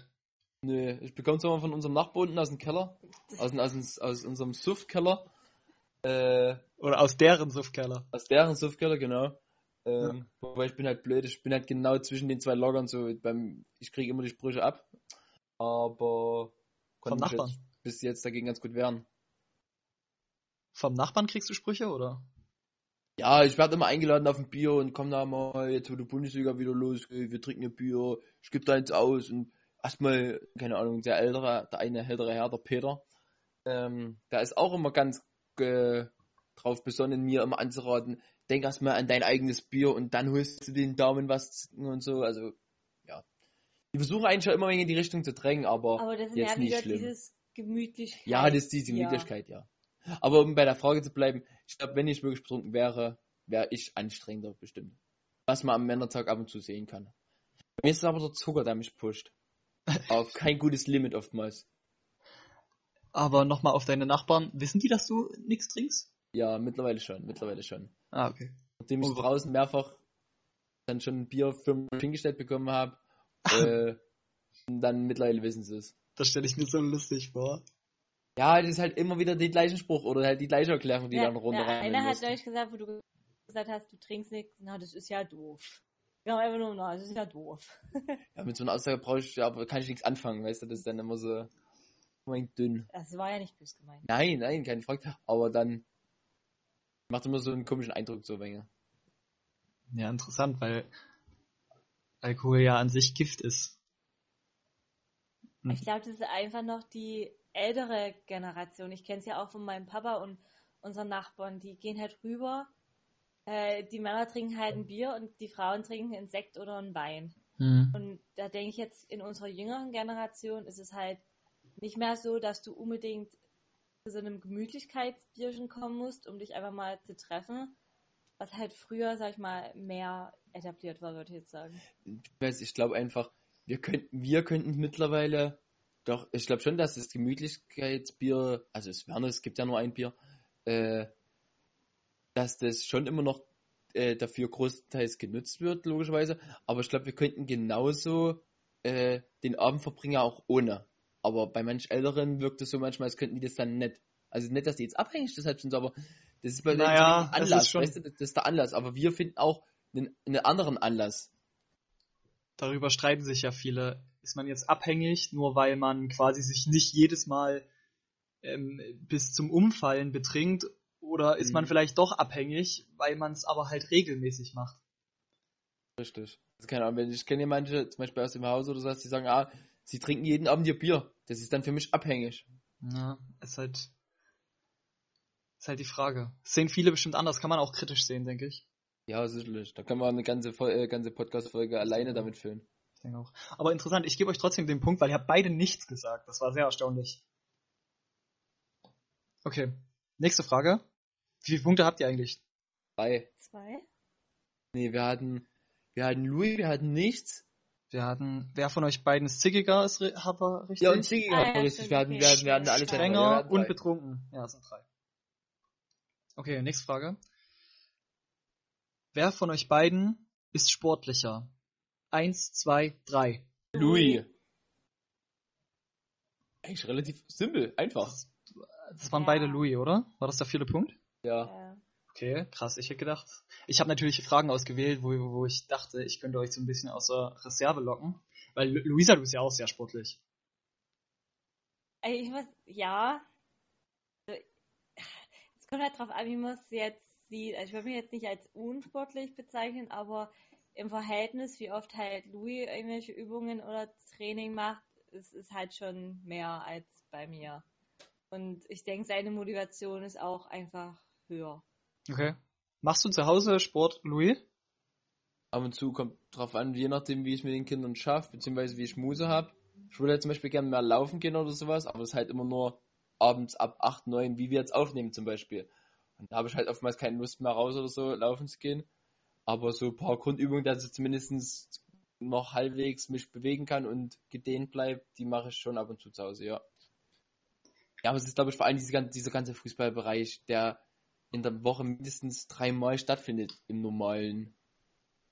Nö, ich bekomme es immer von unserem Nachbarn unten aus dem Keller. Aus, aus, aus unserem Suftkeller. Äh, Oder aus deren Suffkeller. aus deren Suftkeller, genau. Ähm, Wobei ich bin halt blöd, ich bin halt genau zwischen den zwei Lagern so beim, ich kriege immer die Sprüche ab. Aber Vom Nachbarn? jetzt bis jetzt dagegen ganz gut wehren. Vom Nachbarn kriegst du Sprüche, oder? Ja, ich werde immer eingeladen auf ein Bier und komm da mal, jetzt wo die Bundesliga wieder losgeht, wir trinken ein Bier, ich gebe da eins aus und erstmal, keine Ahnung, der ältere, der eine ältere Herr, der Peter, ähm, der ist auch immer ganz äh, drauf besonnen, mir immer anzuraten, denk erstmal an dein eigenes Bier und dann holst du den Daumen was und so, also, ja. Die versuchen eigentlich schon immer in die Richtung zu drängen, aber, Aber das ist jetzt ja nicht schlimm. dieses Gemütlichkeit. Ja, das ist die Gemütlichkeit, ja. Aber um bei der Frage zu bleiben, ich glaube, wenn ich wirklich betrunken wäre, wäre ich anstrengender bestimmt. Was man am Männertag ab und zu sehen kann. Bei mir ist es aber der Zucker, der mich pusht. Auf kein gutes Limit oftmals. Aber nochmal auf deine Nachbarn. Wissen die, dass du nichts trinkst? Ja, mittlerweile schon, mittlerweile schon. Ah, okay. Nachdem ich draußen mehrfach dann schon ein Bier für mich hingestellt bekommen habe, äh, dann mittlerweile wissen sie es. Das stelle ich mir so lustig vor. Ja, das ist halt immer wieder der gleiche Spruch oder halt die gleiche Erklärung, die Ja, dann runter ja, einer hat neulich gesagt, wo du gesagt hast, du trinkst nichts, na, das ist ja doof. Genau, einfach nur, na, das ist ja doof. Ja, mit so einer Aussage brauche ich, ja, aber kann ich nichts anfangen, weißt du, das ist dann immer so, immer dünn. Das war ja nicht böse gemeint. Nein, nein, keine Frage. Aber dann macht immer so einen komischen Eindruck, so Wenge. Ja, interessant, weil Alkohol ja an sich Gift ist. Ich glaube, das ist einfach noch die ältere Generation. Ich kenne es ja auch von meinem Papa und unseren Nachbarn. Die gehen halt rüber. Äh, die Männer trinken halt ein Bier und die Frauen trinken einen Sekt oder einen Wein. Hm. Und da denke ich jetzt, in unserer jüngeren Generation ist es halt nicht mehr so, dass du unbedingt zu so einem Gemütlichkeitsbierchen kommen musst, um dich einfach mal zu treffen. Was halt früher, sag ich mal, mehr etabliert war, würde ich jetzt sagen. Ich weiß, ich glaube einfach, wir könnten, wir könnten mittlerweile, doch, ich glaube schon, dass das Gemütlichkeitsbier, also es Werner, es gibt ja nur ein Bier, äh, dass das schon immer noch äh, dafür großteils genutzt wird, logischerweise. Aber ich glaube, wir könnten genauso äh, den Abend verbringen, auch ohne. Aber bei manch Älteren wirkt es so manchmal, als könnten die das dann nicht. Also nicht, dass die jetzt abhängig deshalb sind, aber das ist bei denen Naja, so ein das Anlass, ist schon- weißt du, das ist der Anlass. Aber wir finden auch einen, einen anderen Anlass. Darüber streiten sich ja viele. Ist man jetzt abhängig, nur weil man quasi sich nicht jedes Mal ähm, bis zum Umfallen betrinkt? Oder ist man Mhm. vielleicht doch abhängig, weil man es aber halt regelmäßig macht? Richtig. Also keine Ahnung, wenn ich kenne ja manche, zum Beispiel aus dem Haus oder so, die sagen, ah, sie trinken jeden Abend ihr Bier. Das ist dann für mich abhängig. Ja, ist halt, ist halt die Frage. Das sehen viele bestimmt anders, kann man auch kritisch sehen, denke ich. Ja, sicherlich. Da kann man eine ganze, äh, ganze Podcast-Folge alleine damit füllen. Ich denke auch. Aber interessant, ich gebe euch trotzdem den Punkt, weil ihr habt beide nichts gesagt. Das war sehr erstaunlich. Okay, nächste Frage. Wie viele Punkte habt ihr eigentlich? Drei. Zwei? Nee, wir hatten, wir hatten Louis, wir hatten nichts. Wir hatten, wer von euch beiden ist zickiger, ist ri- hat er richtig? Ja, und Ziggy Ah, hat ja, wir richtig. Wir hatten, wir hatten, wir hatten alle Strenger und betrunken. Ja, das sind drei. Okay, nächste Frage. Wer von euch beiden ist sportlicher? Eins, zwei, drei. Louis. Eigentlich relativ simpel, einfach. Das waren Ja. beide Louis, oder? War das der vierte Punkt? Ja. Ja. Okay, krass, ich hätte gedacht. Ich habe natürlich Fragen ausgewählt, wo, wo ich dachte, ich könnte euch so ein bisschen aus der Reserve locken. Weil Lu- Luisa, du bist ja auch sehr sportlich. Also ich muss, ja. Also, Es kommt halt drauf an, wie man es jetzt sieht. Also ich würde mich jetzt nicht als unsportlich bezeichnen, aber im Verhältnis, wie oft halt Louis irgendwelche Übungen oder Training macht, ist es halt schon mehr als bei mir. Und ich denke, seine Motivation ist auch einfach höher. Okay. Machst du zu Hause Sport, Louis? Ab und zu kommt drauf an, je nachdem, wie ich mit den Kindern schaffe, beziehungsweise wie ich Muse habe. Ich würde halt zum Beispiel gerne mehr laufen gehen oder sowas, aber es ist halt immer nur abends ab 8, 9, wie wir jetzt aufnehmen zum Beispiel. Und da habe ich halt oftmals keine Lust mehr raus oder so laufen zu gehen. Aber so ein paar Grundübungen, dass ich zumindest noch halbwegs mich bewegen kann und gedehnt bleibt, die mache ich schon ab und zu zu Hause, ja. Ja, aber es ist, glaube ich, vor allem diese, gan- dieser ganze Fußballbereich, der in der Woche mindestens dreimal stattfindet im normalen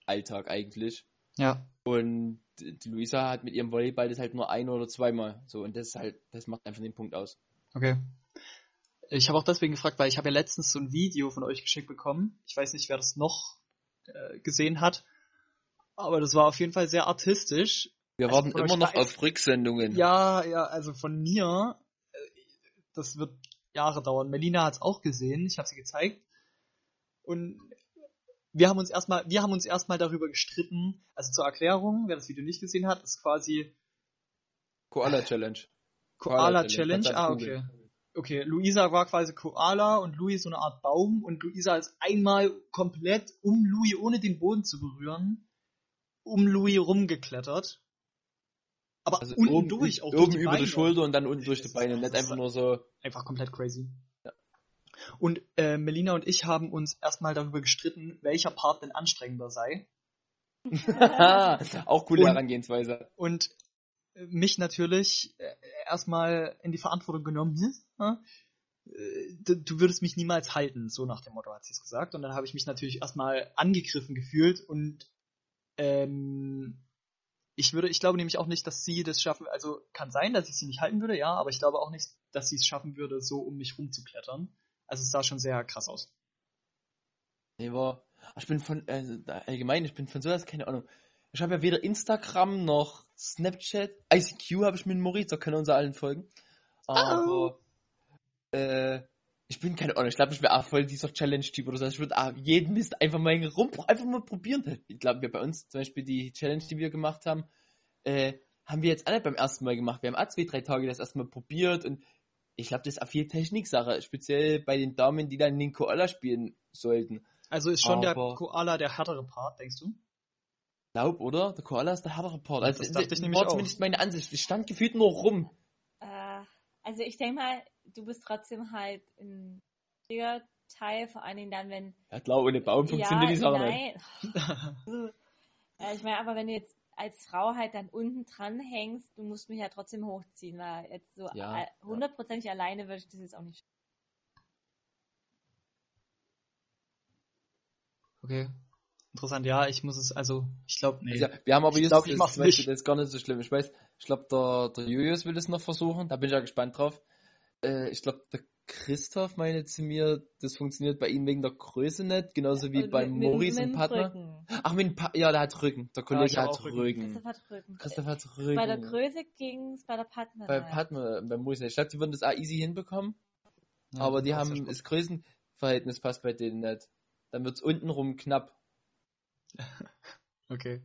Alltag eigentlich. Ja. Und die Luisa hat mit ihrem Volleyball das halt nur ein oder zweimal. So, und das ist halt, das macht einfach den Punkt aus. Okay. Ich habe auch deswegen gefragt, weil ich habe ja letztens so ein Video von euch geschickt bekommen. Ich weiß nicht, wer das noch äh, gesehen hat. Aber das war auf jeden Fall sehr artistisch. Wir Also warten immer noch weiß- auf Rücksendungen. Ja, ja, also von mir, äh, das wird Jahre dauern. Melina hat es auch gesehen, ich habe sie gezeigt. Und wir haben uns erstmal, wir haben uns erstmal darüber gestritten. Also zur Erklärung, wer das Video nicht gesehen hat, ist quasi Koala Challenge. Koala Koala Challenge. Challenge, Ah, okay. Okay, Luisa war quasi Koala und Louis so eine Art Baum und Luisa ist einmal komplett um Louis, ohne den Boden zu berühren, um Louis rumgeklettert. Aber Also unten oben, durch, auch oben durch über Beine. die Schulter und dann unten durch die Beine. Nicht einfach nur so. Einfach komplett crazy. Und äh, Melina und ich haben uns erstmal darüber gestritten, welcher Part denn anstrengender sei. auch coole Und- Herangehensweise. Und äh, mich natürlich äh, erstmal in die Verantwortung genommen. Hm? Äh, du, du würdest mich niemals halten, so nach dem Motto hat sie es gesagt. Und dann habe ich mich natürlich erstmal angegriffen gefühlt und ähm, ich würde, ich glaube nämlich auch nicht, dass sie das schaffen, also kann sein, dass ich sie nicht halten würde, ja, aber ich glaube auch nicht, dass sie es schaffen würde, so um mich rumzuklettern. Also es sah schon sehr krass aus. Nee, war. Ich bin von, äh, allgemein, ich bin von sowas, keine Ahnung. Ich habe ja weder Instagram noch Snapchat. ICQ habe ich mit Moritz, da können wir uns allen folgen. Aber, äh, ich bin keine Ahnung, ich glaube, ich wäre auch voll dieser Challenge-Typ oder so. Ich würde auch jeden Mist einfach mal rum, einfach mal probieren. Ich glaube, wir bei uns, zum Beispiel die Challenge, die wir gemacht haben, äh, haben wir jetzt alle beim ersten Mal gemacht. Wir haben auch zwei, drei Tage das erstmal probiert und ich glaube, das ist auch viel Techniksache, speziell bei den Damen, die dann den Koala spielen sollten. Also ist schon der Aber- Koala der härtere Part, denkst du? Glaub, oder? Der Koala ist der härtere Part. Also, Das dachte ich nämlich war auch. zumindest meine Ansicht. Ich stand gefühlt nur rum. Äh, also ich denke mal, du bist trotzdem halt ein wichtiger Teil, vor allen Dingen dann, wenn Ja klar, ohne Baum funktioniert die Sache nicht. nein. Ja, ich meine, aber wenn du jetzt als Frau halt dann unten dran hängst, du musst mich ja trotzdem hochziehen, weil jetzt so Ja, äh, hundertprozentig alleine würde ich das jetzt auch nicht. Okay. Interessant, ja, ich muss es, also, ich glaube, nee. Ja, wir haben aber Ich glaub, ich das, nicht. das ist gar nicht so schlimm. Ich weiß, ich glaube, der, der Julius will es noch versuchen. Da bin ich ja gespannt drauf. Äh, ich glaube, der Christoph meinte zu mir, das funktioniert bei ihm wegen der Größe nicht. Genauso wie Und bei mit- Maurice mit dem Partner. Rücken. Ach, mit pa ja, der hat Rücken. Der Kollege hab hat Rücken. Rücken. Christoph hat Rücken. Christoph hat Rücken. Bei der Größe ging's, bei der Partner. bei nicht. Padme, bei Maurice. nicht. Ich glaube, die würden das auch easy hinbekommen. Ja, aber die ja haben das Größenverhältnis passt bei denen nicht. Dann wird's untenrum knapp. Okay.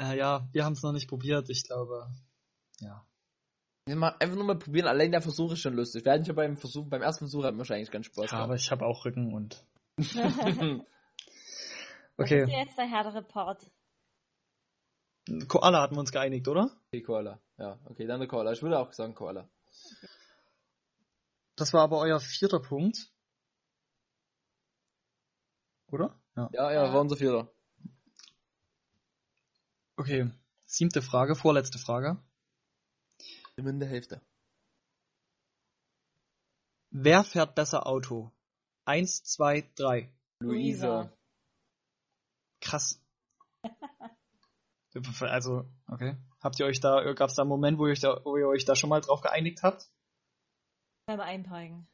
Äh, ja, wir haben es noch nicht probiert, ich glaube. Ja. Einfach nur mal probieren, allein der Versuch ist schon lustig. Wir hatten ja beim Versuch, beim ersten Versuch hatten wir wahrscheinlich ganz Spaß. ja aber ich habe auch Rücken und. Was Okay. ist jetzt der härtere Part? Koala hatten wir uns geeinigt, oder? okay, Koala. Ja, okay, dann der Koala. Ich würde auch sagen Koala. Das war aber euer vierter Punkt. Oder? Ja. Ja, ja, Ja. war unser Vierter. Okay. Siebte Frage, vorletzte Frage. In der Hälfte. Wer fährt besser Auto? Eins, zwei, drei. Luisa. Krass. Also, okay. Habt ihr euch da, gab es da einen Moment, wo ihr, euch da, wo ihr euch da schon mal drauf geeinigt habt? Beim Einpeigen.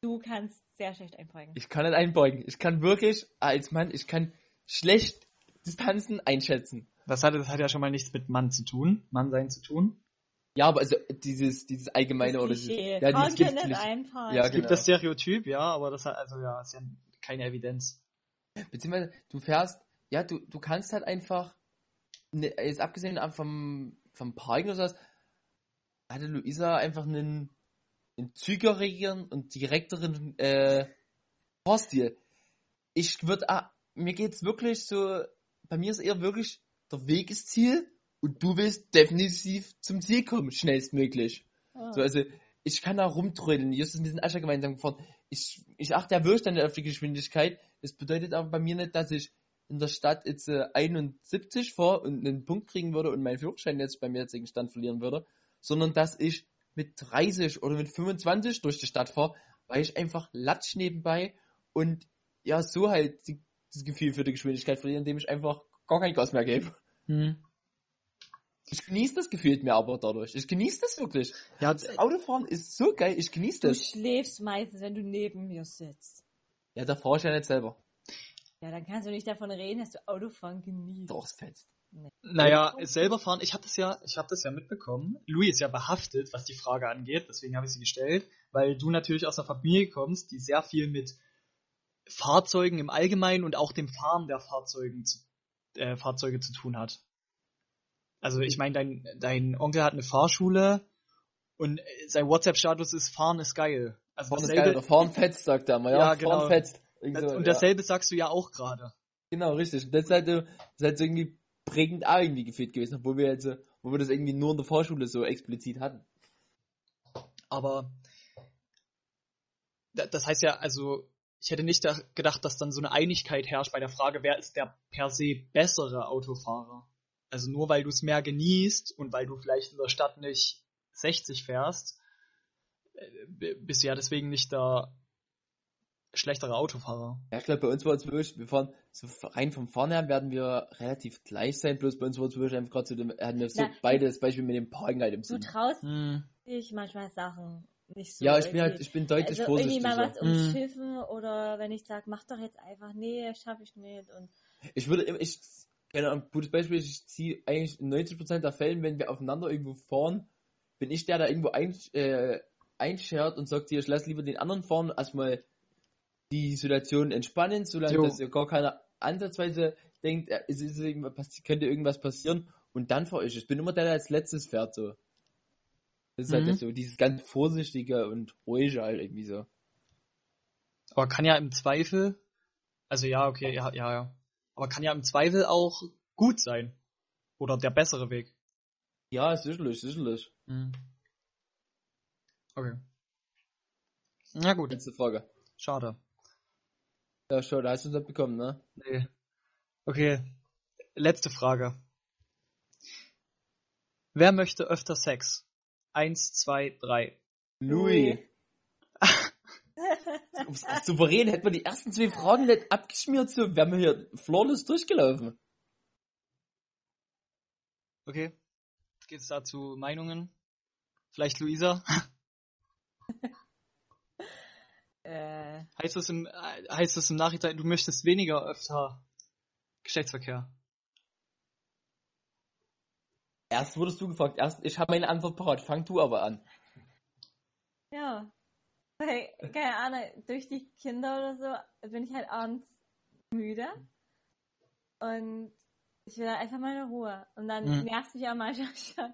Du kannst sehr schlecht einpeigen. Ich kann nicht einbeugen. Ich kann wirklich, als Mann, ich kann schlecht Distanzen einschätzen. Das hat, das hat ja schon mal nichts mit Mann zu tun, Mannsein zu tun. Ja, aber also dieses, dieses allgemeine oder dieses, ja, dieses gibt's nicht einpeigen. Ja, Es gibt genau. das Stereotyp, ja, aber das hat, also ja, ist ja keine Evidenz. Beziehungsweise, du fährst, ja, du, du kannst halt einfach, ne, jetzt abgesehen vom, vom Parken oder sowas, hatte Luisa einfach einen, einen zügigeren und direkteren äh, Fahrstil. Ich würde, mir geht's wirklich so, bei mir ist eher wirklich, der Weg ist Ziel und du willst definitiv zum Ziel kommen, schnellstmöglich. Oh. So, also, ich kann da rumtrödeln. Justus, wir sind Ascher gemeinsam gefahren. Ich, ich achte ja wirklich dann auf die Geschwindigkeit. Das bedeutet aber bei mir nicht, dass ich in der Stadt jetzt äh, 71 fahre und einen Punkt kriegen würde und meinen Führerschein jetzt beim jetzigen Stand verlieren würde, sondern dass ich mit 30 oder mit 25 durch die Stadt fahre, weil ich einfach latsch nebenbei und ja, so halt die, das Gefühl für die Geschwindigkeit verliere, indem ich einfach gar kein Gas mehr gebe. Hm. Ich genieße das gefühlt mir aber dadurch. Ich genieße das wirklich. Ja, Das Autofahren ist so geil, ich genieße Du das. schläfst meistens, wenn du neben mir sitzt. Ja, da fahre ich ja nicht selber. Ja, dann kannst du nicht davon reden, dass du Autofahren genießt. Doch, es fetzt. Naja, selber fahren, ich habe das ja, ich habe das ja mitbekommen. Louis ist ja behaftet, was die Frage angeht, deswegen habe ich sie gestellt, weil du natürlich aus einer Familie kommst, die sehr viel mit Fahrzeugen im Allgemeinen und auch dem Fahren der Fahrzeugen zu, äh, Fahrzeuge zu tun hat. Also ich meine, dein, dein Onkel hat eine Fahrschule und sein WhatsApp-Status ist Fahren ist geil. Also Fahren ist dasselbe- geil, oder fahren fetzt, sagt er mal. Ja, Ja, fahren genau. fetzt. Irgendwie so, und ja. dasselbe sagst du ja auch gerade. Genau, richtig. Und das ist ist halt so irgendwie prägend auch irgendwie gefühlt gewesen, obwohl wir jetzt, wo wir das irgendwie nur in der Vorschule so explizit hatten. Aber da- das heißt ja, also ich hätte nicht da gedacht, dass dann so eine Einigkeit herrscht bei der Frage, wer ist der per se bessere Autofahrer. Also nur weil du es mehr genießt und weil du vielleicht in der Stadt nicht 60 fährst, äh, bist du ja deswegen nicht der schlechtere Autofahrer. Ja, ich glaube, bei uns war es wirklich, wir fahren, so rein vom Fahren her werden wir relativ gleich sein, bloß bei uns war es wirklich einfach gerade so, dem- hatten wir so Na, beide das Beispiel mit dem Parken halt im Du Sinn. traust Hm. dich manchmal Sachen nicht so. Ja, ich bin halt, irgendwie. ich bin deutlich also irgendwie vorsichtiger. mal was umschiffen oder wenn ich sage, mach doch jetzt einfach, nee, schaffe ich nicht. Und Ich würde immer, ich, keine Ahnung, gutes Beispiel, ich ziehe eigentlich in 90% der Fällen, wenn wir aufeinander irgendwo fahren, bin ich der, der irgendwo ein, äh, einschert und sagt dir, ich lass lieber den anderen fahren, erstmal die Situation entspannen, solange Jo. dass ihr gar keiner ansatzweise denkt, äh, es ist passi- könnte irgendwas passieren und dann fahre ich. Ich bin immer der, der als letztes fährt, so. Das ist Mhm. halt so, dieses ganz vorsichtige und ruhige halt irgendwie so. Aber kann ja im Zweifel, also ja, okay, ja, ja, ja. Aber kann ja im Zweifel auch gut sein. Oder der bessere Weg. Ja, sicherlich, sicherlich. Mhm. Okay. Na gut, Letzte Frage. schade. Ja, schon, da hast du es nicht bekommen, ne? Nee. Okay, letzte Frage. Wer möchte öfter Sex? Eins, zwei, drei. Louis. Souverän hätten wir die ersten zwei Fragen nicht abgeschmiert, so wären wir hier flawless durchgelaufen. Okay. Geht's dazu Meinungen? Vielleicht Luisa? äh, Heißt es im, heißt es im Nachhinein, du möchtest weniger öfter Geschlechtsverkehr? Erst wurdest du gefragt, erst, ich habe meine Antwort parat, fang du aber an. ja. Weil, keine Ahnung, durch die Kinder oder so bin ich halt abends müde. Und ich will einfach meine Ruhe. Und dann Mhm. nervt mich auch manchmal schon,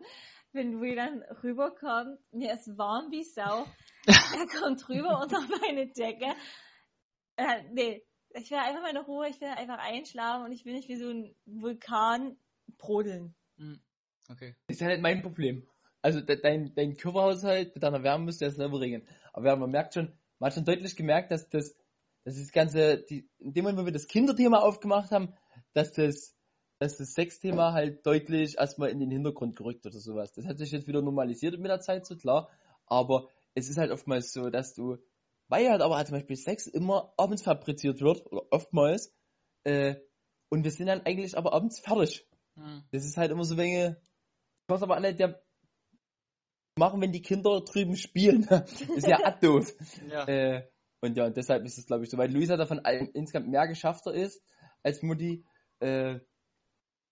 wenn Louis dann rüberkommt. Mir ist warm wie Sau. er kommt rüber unter meine Decke. Äh, nee, ich will einfach meine Ruhe, ich will einfach einschlafen und ich will nicht wie so ein Vulkan brodeln. Hm. Okay. Das ist ja nicht mein Problem. Also de dein, dein Körperhaushalt mit deiner Wärme müsste das selber regeln. Aber ja, man merkt schon, man hat schon deutlich gemerkt, dass das, dass das ganze, die, in dem Moment, wo wir das Kinderthema aufgemacht haben, dass das, dass das Sexthema halt deutlich erstmal in den Hintergrund gerückt oder sowas. Das hat sich jetzt wieder normalisiert mit der Zeit, so klar. Aber es ist halt oftmals so, dass du, weil halt aber halt zum Beispiel Sex immer abends fabriziert wird, oder oftmals, äh, und wir sind dann eigentlich aber abends fertig. Hm. Das ist halt immer so Dinge, was aber alle der machen, wenn die Kinder drüben spielen. ist ja doof. Ja. Äh, und ja, und deshalb ist es, glaube ich, so. Weil Luisa davon insgesamt mehr geschafter ist als Mutti, äh,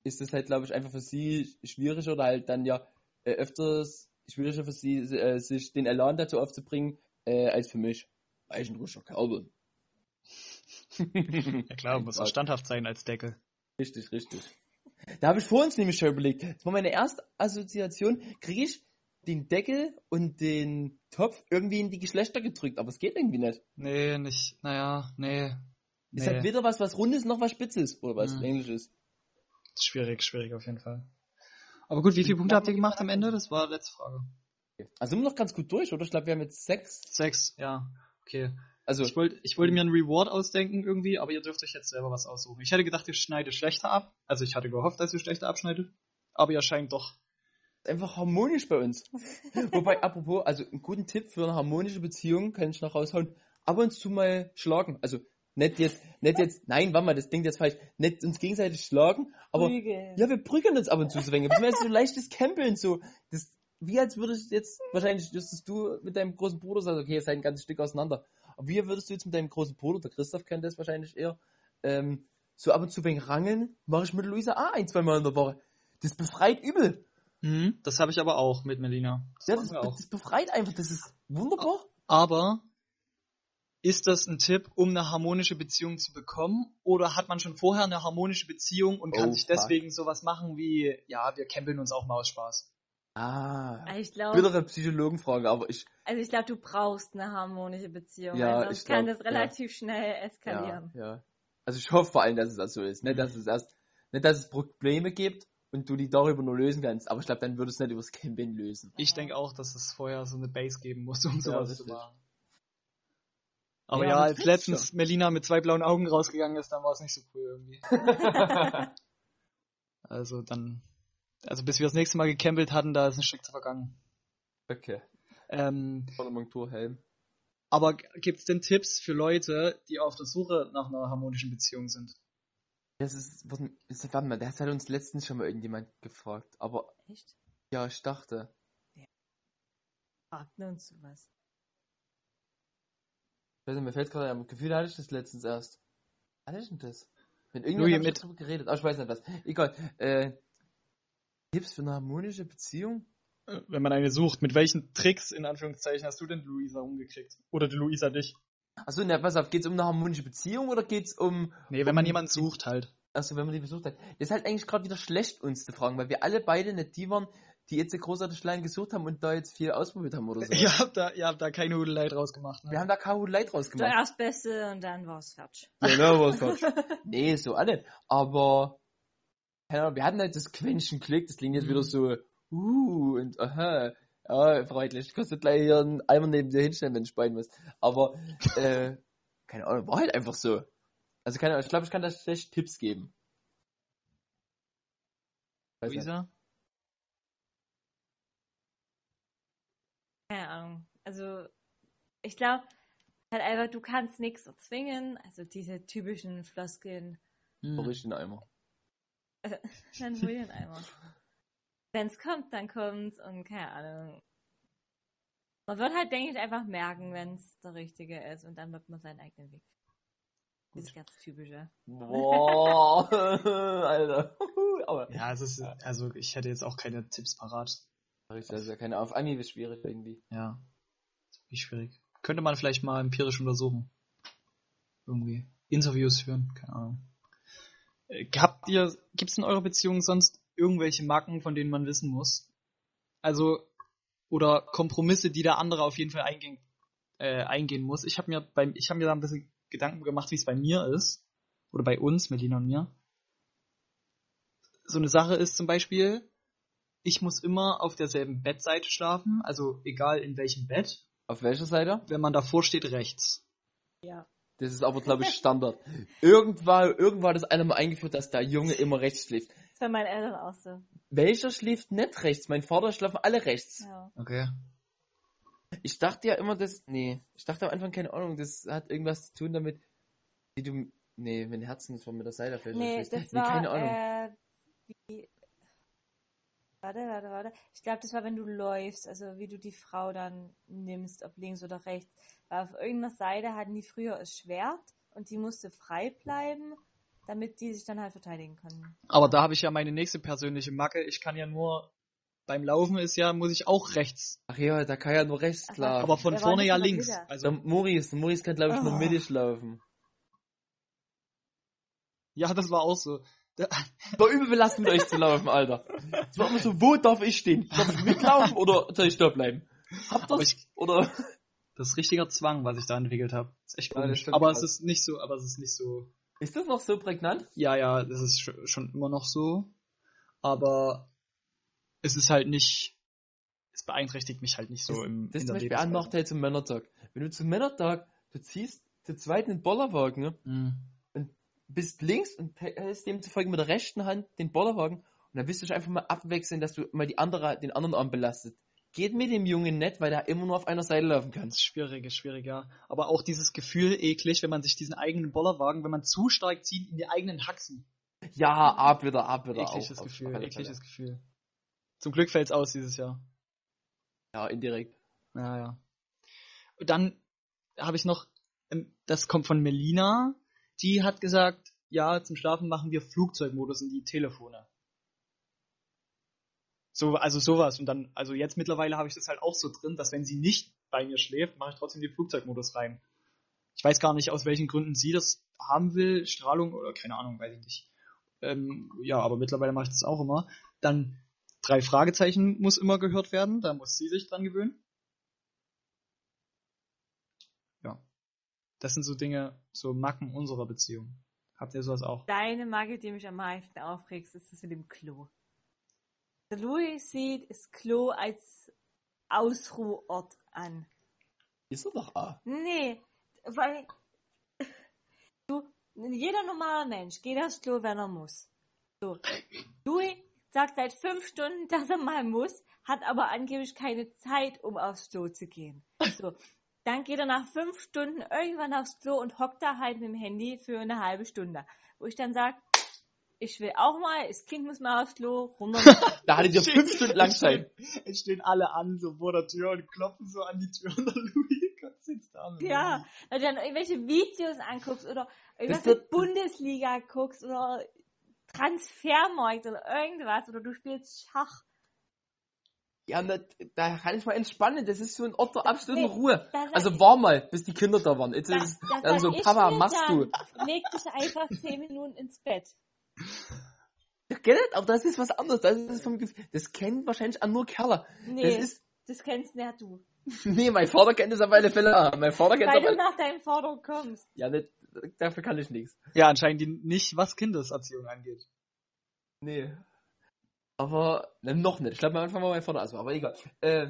ist es halt, glaube ich, einfach für sie schwieriger oder halt dann ja äh, öfters schwieriger für sie, äh, sich den Elan dazu aufzubringen, äh, als für mich. Weil ich ein ruhiger Kerl bin. ja klar, muss auch standhaft sein als Deckel. Richtig, richtig. Da habe ich vor uns nämlich schon überlegt. Das war meine erste Assoziation. Kriege ich den Deckel und den Topf irgendwie in die Geschlechter gedrückt, aber es geht irgendwie nicht. Nee, nicht, naja, nee. Ist nee. halt weder was, was Rundes noch was Spitzes oder was Mhm. Englisches. Schwierig, schwierig auf jeden Fall. Aber gut, wie viele Punkte habt ihr gemacht am Ende? Das war letzte Frage. Also sind wir noch ganz gut durch, oder? Ich glaube, wir haben jetzt sechs. Sechs, ja. Okay. Also, Ich wollte ich wollte mir einen Reward ausdenken irgendwie, aber ihr dürft euch jetzt selber was aussuchen. Ich hätte gedacht, ihr schneidet schlechter ab. Also ich hatte gehofft, dass ihr schlechter abschneidet. Aber ihr scheint doch. Einfach harmonisch bei uns. Wobei, apropos, also einen guten Tipp für eine harmonische Beziehung kann ich noch raushauen. Ab und zu mal schlagen. Also Nicht jetzt, nicht jetzt, nein, warte mal, das klingt jetzt falsch. Nicht uns gegenseitig schlagen, aber Prügeln. ja, wir prügeln uns ab und zu so wenig. Das so leichtes Campeln, so. Das, wie als würdest du jetzt, wahrscheinlich müsstest du mit deinem großen Bruder sagen, okay, ihr seid ein ganzes Stück auseinander. Aber wie würdest du jetzt mit deinem großen Bruder, der Christoph kennt das wahrscheinlich eher, ähm, so ab und zu wenig rangeln, mache ich mit Luisa auch ein, zwei Mal in der Woche. Das befreit übel. Mhm, das habe ich aber auch mit Melina. Ja, das, wir auch. das befreit einfach, das ist wunderbar. Aber ist das ein Tipp, um eine harmonische Beziehung zu bekommen? Oder hat man schon vorher eine harmonische Beziehung und kann Oh, sich fuck. deswegen sowas machen wie, ja, wir campeln uns auch mal aus Spaß? Ah. Also ich glaube, Bittere Psychologenfrage, aber ich, also ich glaube, du brauchst eine harmonische Beziehung. Ja, weil sonst ich kann glaub, das relativ schnell eskalieren. ja, ja. Also ich hoffe vor allem, dass es das so ist. Nicht, dass es erst, nicht, dass es Probleme gibt und du die darüber nur lösen kannst. Aber ich glaube, dann würdest du nicht übers Camping lösen. Ich denke auch, dass es vorher so eine Base geben muss, um sowas zu richtig. machen. Aber Ja, ja, als letztens Melina mit zwei blauen Augen rausgegangen ist, dann war es nicht so cool irgendwie. Also dann, also bis wir das nächste Mal gecampelt hatten, da ist ein Stück zu vergangen. Okay. Ähm, Vordermonturhelm. aber gibt's denn Tipps für Leute, die auf der Suche nach einer harmonischen Beziehung sind? Das ist, was, ist, warte mal, das hat uns letztens schon mal irgendjemand gefragt. Aber Echt? ja, ich dachte. Fragt nur uns sowas. Ich weiß nicht, mir fällt gerade ein Gefühl, hatte ich das letztens erst. Hatte ich denn das? Mit irgendjemandem mit- drüber geredet. Aber ich weiß nicht was. Egal. Äh, Tipps für eine harmonische Beziehung? Äh, Wenn man eine sucht, mit welchen Tricks, in Anführungszeichen, hast du denn Luisa umgekriegt? Oder die Luisa dich? Achso, na, pass auf, geht's um eine harmonische Beziehung oder geht's um, Nee, wenn man jemanden sucht halt. achso, wenn man die besucht hat? Das ist halt eigentlich gerade wieder schlecht, uns zu fragen, weil wir alle beide nicht die waren, die jetzt großartig lang gesucht haben und da jetzt viel ausprobiert haben oder so. Ihr habt da, ihr habt da keine Hudelei draus gemacht, ne? Wir haben da K.O. Leid draus Der gemacht. Erstbeste und dann war's fertig. Genau, was falsch. Nee, so alle. Aber, keine Ahnung, wir hatten halt das Quäntchen Glück, das klingt jetzt Mhm. wieder so, uh, und aha, ja, freundlich, kostet gleich hier einen Eimer neben dir hinstellen, wenn du speien musst. Aber, äh, keine Ahnung, war halt einfach so. Also, keine Ahnung, ich glaube, ich kann da schlecht Tipps geben. Weiß nicht. Luisa? Keine Ahnung. Also, ich glaube, halt einfach, du kannst nichts erzwingen. Also diese typischen Floskeln. Hol ich den Eimer. Dann hol einen Eimer. Wenn's kommt, dann kommt's und keine Ahnung. Man wird halt, denke ich, einfach merken, wenn's der richtige ist und dann wird man seinen eigenen Weg. Das ist ganz typische. Boah, Alter. Aber, Ja, es ist, also ich hätte jetzt auch keine Tipps parat. ja keine auf Anhieb ist schwierig irgendwie. Ja. Wirklich schwierig. Könnte man vielleicht mal empirisch untersuchen. Irgendwie. Interviews führen, keine Ahnung. Äh, Habt ihr, gibt's in eurer Beziehung sonst irgendwelche Marken, von denen man wissen muss? Also, oder Kompromisse, die der andere auf jeden Fall eingehen, äh, eingehen muss. Ich habe mir beim, ich habe mir da ein bisschen Gedanken gemacht, wie es bei mir ist. Oder bei uns, Melina und mir. So eine Sache ist zum Beispiel, ich muss immer auf derselben Bettseite schlafen, also egal in welchem Bett. Auf welcher Seite? Wenn man davor steht, rechts. Ja. Das ist aber, glaube ich, Standard. Irgendwann, irgendwann einer mal eingeführt, dass der Junge immer rechts schläft. Bei meinen Eltern auch so. Welcher schläft nicht rechts? Mein Vater schlafen alle rechts. Ja. Okay. Ich dachte ja immer, dass, nee, ich dachte am Anfang, keine Ahnung, das hat irgendwas zu tun damit, wie du, nee, mein Herzen ist von mit der Seite vielleicht Nee, das nee, war, keine Ahnung. äh, wie, warte, warte, warte. Ich glaube, das war, wenn du läufst, also wie du die Frau dann nimmst, ob links oder rechts. Weil auf irgendeiner Seite hatten die früher das Schwert und die musste frei bleiben, damit die sich dann halt verteidigen können. Aber da habe ich ja meine nächste persönliche Macke. Ich kann ja nur, beim Laufen ist ja, muss ich auch rechts. Ach ja, da kann ja nur rechts Ach, schlafen. Aber von vorne das ja links. Mitte? der Also, Maurice, der Maurice kann, glaube ich, nur Oh. mittig laufen. ja, das war auch so. Da- War übel belastend, mit euch zu laufen, Alter. Es war immer so, wo darf ich stehen? Darf ich mitlaufen oder soll ich da bleiben? Habt ihr's? ich- Oder? Das ist richtiger Zwang, was ich da entwickelt habe. Ist echt Ja, das komisch. stimmt aber krass. es ist nicht so, aber es ist nicht so. Ist das noch so prägnant? Ja, ja, das ist sch- schon immer noch so. Aber es ist halt nicht. Es beeinträchtigt mich halt nicht so das, im das ist zum der Beispiel ein. Nachteil zum Männertag. Wenn du zum Männertag, du ziehst zu zweit einen Bollerwagen, ne? Mhm. bist links und hältst demzufolge mit der rechten Hand den Bollerwagen und dann willst du dich einfach mal abwechseln, dass du mal die andere, den anderen Arm belastet. Geht mit dem Jungen nicht, weil der immer nur auf einer Seite laufen kann. Das ist schwierig, ist schwierig, ja. Aber auch dieses Gefühl eklig, wenn man sich diesen eigenen Bollerwagen, wenn man zu stark zieht in die eigenen Haxen. Ja, ab wieder, ab wieder. Ekliges auf, Gefühl, auf ekliges. Gefühl. Zum Glück fällt's aus dieses Jahr. Ja, indirekt. Naja. Und dann habe ich noch, ähm, das kommt von Melina, die hat gesagt, ja, zum Schlafen machen wir Flugzeugmodus in die Telefone. So, also sowas. Und dann, also jetzt mittlerweile habe ich das halt auch so drin, dass wenn sie nicht bei mir schläft, mache ich trotzdem den Flugzeugmodus rein. Ich weiß gar nicht, aus welchen Gründen sie das haben will, Strahlung oder keine Ahnung, weiß ich nicht. Ähm, ja, aber mittlerweile mache ich das auch immer. Dann drei Fragezeichen muss immer gehört werden, da muss sie sich dran gewöhnen. Ja. Das sind so Dinge, so Macken unserer Beziehung. Habt ihr sowas auch? Deine Marke, die mich am meisten aufregt, ist das mit dem Klo. Louis sieht das Klo als Ausruhort an. Ist er doch A. Nee, weil du, jeder normale Mensch geht aufs Klo, wenn er muss. So. Louis sagt seit fünf Stunden, dass er mal muss, hat aber angeblich keine Zeit, um aufs Klo zu gehen. So. Dann geht er nach fünf Stunden irgendwann aufs Klo und hockt da halt mit dem Handy für eine halbe Stunde. Wo ich dann sage, ich will auch mal, das Kind muss mal aufs Klo, runter. Da hattet ihr fünf Stunden lang Zeit. Es stehen alle an, so vor der Tür und klopfen so an die Tür und der Louis sitzt da. Ja, weil du dann irgendwelche Videos anguckst oder mit Bundesliga guckst oder Transfermarkt oder irgendwas oder du spielst Schach. Ja, na, da kann ich mal entspannen. Das ist so ein Ort der absoluten Nee, Ruhe. da Also war mal, bis die Kinder da waren. Jetzt Da- ist es da dann so, Papa, machst du? dann, Leg dich einfach zehn Minuten ins Bett. Gell? Aber das ist was anderes. Das ist vom Gefühl. Das kennen wahrscheinlich auch nur Kerle. Nee, Das das, ist, kennst ja du. nee, mein Vater kennt das auf alle Fälle. auch. Mein Vater kennt Weil das du alle nach deinem Vater kommst. Ja, nicht, dafür kann ich nichts. Ja, anscheinend nicht, was Kindeserziehung angeht. Nee. Aber, ne, noch nicht. Ich glaube, am Anfang war mein Vater also, aber egal. Äh,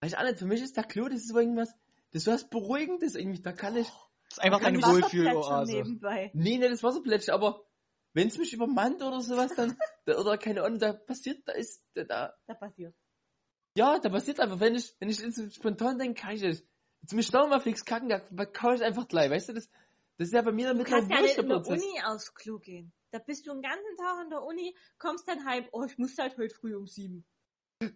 weiß ich auch nicht, für mich ist der Klo, das ist so irgendwas, das ist so was Beruhigendes irgendwie, da kann ich, Das ist einfach deine Wohlfühloase. nebenbei. nee, nicht das Wasserplätschchen, aber wenn es mich übermannt oder sowas, dann, da, oder keine Ahnung, da passiert, da ist, da, da, passiert. ja, da passiert einfach, wenn ich, wenn ich spontan denke, kann ich das, jetzt mich da mal fix kacken, da kann ich einfach gleich, weißt du, das, das ist ja bei mir Du damit kannst ja nicht in der. Uni aufs Klo gehen. Da bist du den ganzen Tag in der Uni, kommst dann heim, oh, ich muss halt heute früh um sieben.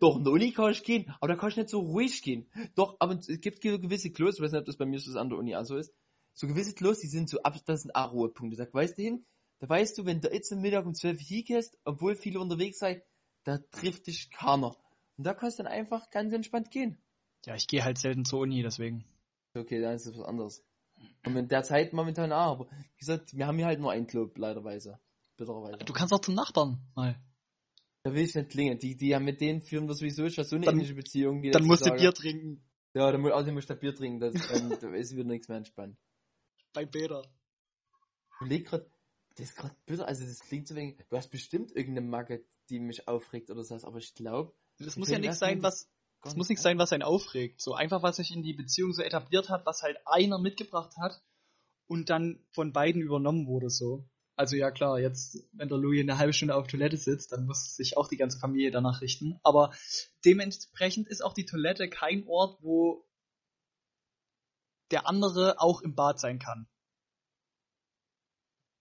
Doch, in der Uni kann ich gehen, aber da kann ich nicht so ruhig gehen. Doch, aber es gibt gewisse Klos, ich weiß nicht, ob das bei mir so an der Uni auch so ist, so gewisse Klos, die sind so ab, das sind auch Ruhepunkte. Da weißt du hin, da weißt du, wenn du jetzt am Mittag um 12 Uhr hingehst, obwohl viele unterwegs seid, da trifft dich keiner. Und da kannst du dann einfach ganz entspannt gehen. Ja, ich gehe halt selten zur Uni, deswegen. Okay, dann ist das was anderes. Und in der Zeit momentan auch, aber wie gesagt, wir haben hier halt nur einen Club, leiderweise. Bittererweise. Du kannst auch zum Nachbarn mal. Da will ich nicht klingen. Die, die haben mit denen führen wir sowieso schon so eine Dann- ähnliche Beziehung. Dann musst du Bier trinken. Ja, dann muss, außerdem musst du Bier trinken, das, dann, da ist wieder nichts mehr entspannt. Bei Peter. Ich überleg grad, das ist grad bitter, also das klingt so wenig, du hast bestimmt irgendeine Macke, die mich aufregt oder so, aber ich glaube, Das muss ja nichts das sein, nicht- was, das muss nichts sein, was einen aufregt. So einfach, was sich in die Beziehung so etabliert hat, was halt einer mitgebracht hat und dann von beiden übernommen wurde, so. Also ja klar, jetzt, wenn der Louis eine halbe Stunde auf Toilette sitzt, dann muss sich auch die ganze Familie danach richten. Aber dementsprechend ist auch die Toilette kein Ort, wo der andere auch im Bad sein kann.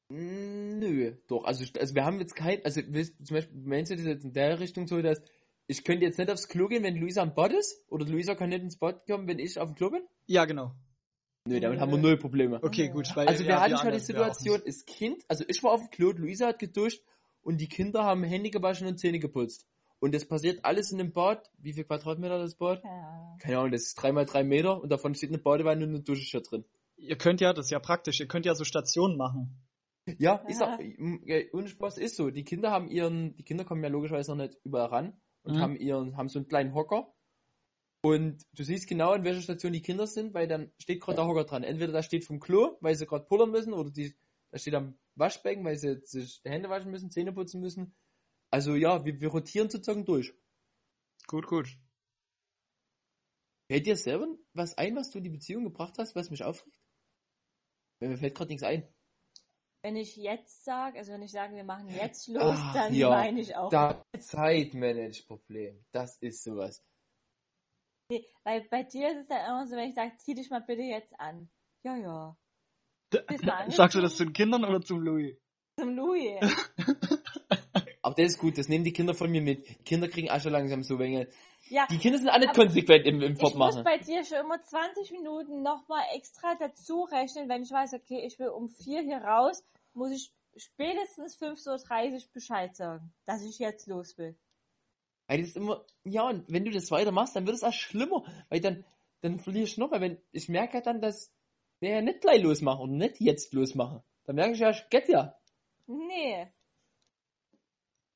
Mm, Nö, doch. Also, also wir haben jetzt kein, also willst, zum Beispiel meinst du das jetzt in der Richtung so, dass ich könnte jetzt nicht aufs Klo gehen, wenn Luisa am Bad ist? Oder Luisa kann nicht ins Bad kommen, wenn ich auf dem Klo bin? Ja, genau. Nö, damit haben wir null Probleme. Okay, gut. Weil, Also wir ja, hatten schon die Situation, das Kind, also ich war auf dem Klo, Luisa hat geduscht und die Kinder haben Hände gewaschen und Zähne geputzt. Und das passiert alles in dem Bad. Wie viel Quadratmeter das Bad? Ja. Keine Ahnung, das ist drei mal drei Meter und davon steht eine Badewanne und eine Dusche drin. Ihr könnt ja, das ist ja praktisch, ihr könnt ja so Stationen machen. Ja, ist auch, ohne Spaß ist so. Die Kinder haben ihren, die Kinder kommen ja logischerweise noch nicht überall ran und Mhm. haben ihren, haben so einen kleinen Hocker. Und du siehst genau, an welcher Station die Kinder sind, weil dann steht gerade der Hocker dran. Entweder da steht vom Klo, weil sie gerade pullern müssen, oder die, da steht am Waschbecken, weil sie sich die Hände waschen müssen, Zähne putzen müssen. Also ja, wir, wir rotieren sozusagen durch. Gut, gut. Fällt dir selber was ein, was du in die Beziehung gebracht hast, was mich aufregt? Mir fällt gerade nichts ein. Wenn ich jetzt sage, also wenn ich sage, wir machen jetzt los, Ach, dann ja, meine ich auch. Das Zeitmanage-Problem. Das ist sowas. Nee, weil bei dir ist es dann immer so, wenn ich sage, zieh dich mal bitte jetzt an. Ja, ja. Bist du Sagst du das zu den Kindern oder zum Louis? Zum Louis. Aber das ist gut, das nehmen die Kinder von mir mit. Die Kinder kriegen auch schon langsam so Wenge. Ja, Die Kinder sind auch nicht Aber konsequent im, im ich muss Fortmachen. bei dir schon immer 20 Minuten nochmal extra dazu rechnen, wenn ich weiß, okay, ich will um 4 hier raus, muss ich spätestens 5.30 Uhr Bescheid sagen, dass ich jetzt los will. Weil das ist immer, ja, und wenn du das weitermachst, dann wird es auch schlimmer. Weil dann, dann verlierst du noch, weil wenn, ich merke halt dann, dass der ja nicht gleich losmachen und nicht jetzt losmachen. Dann merke ich ja, ich geht ja. Nee.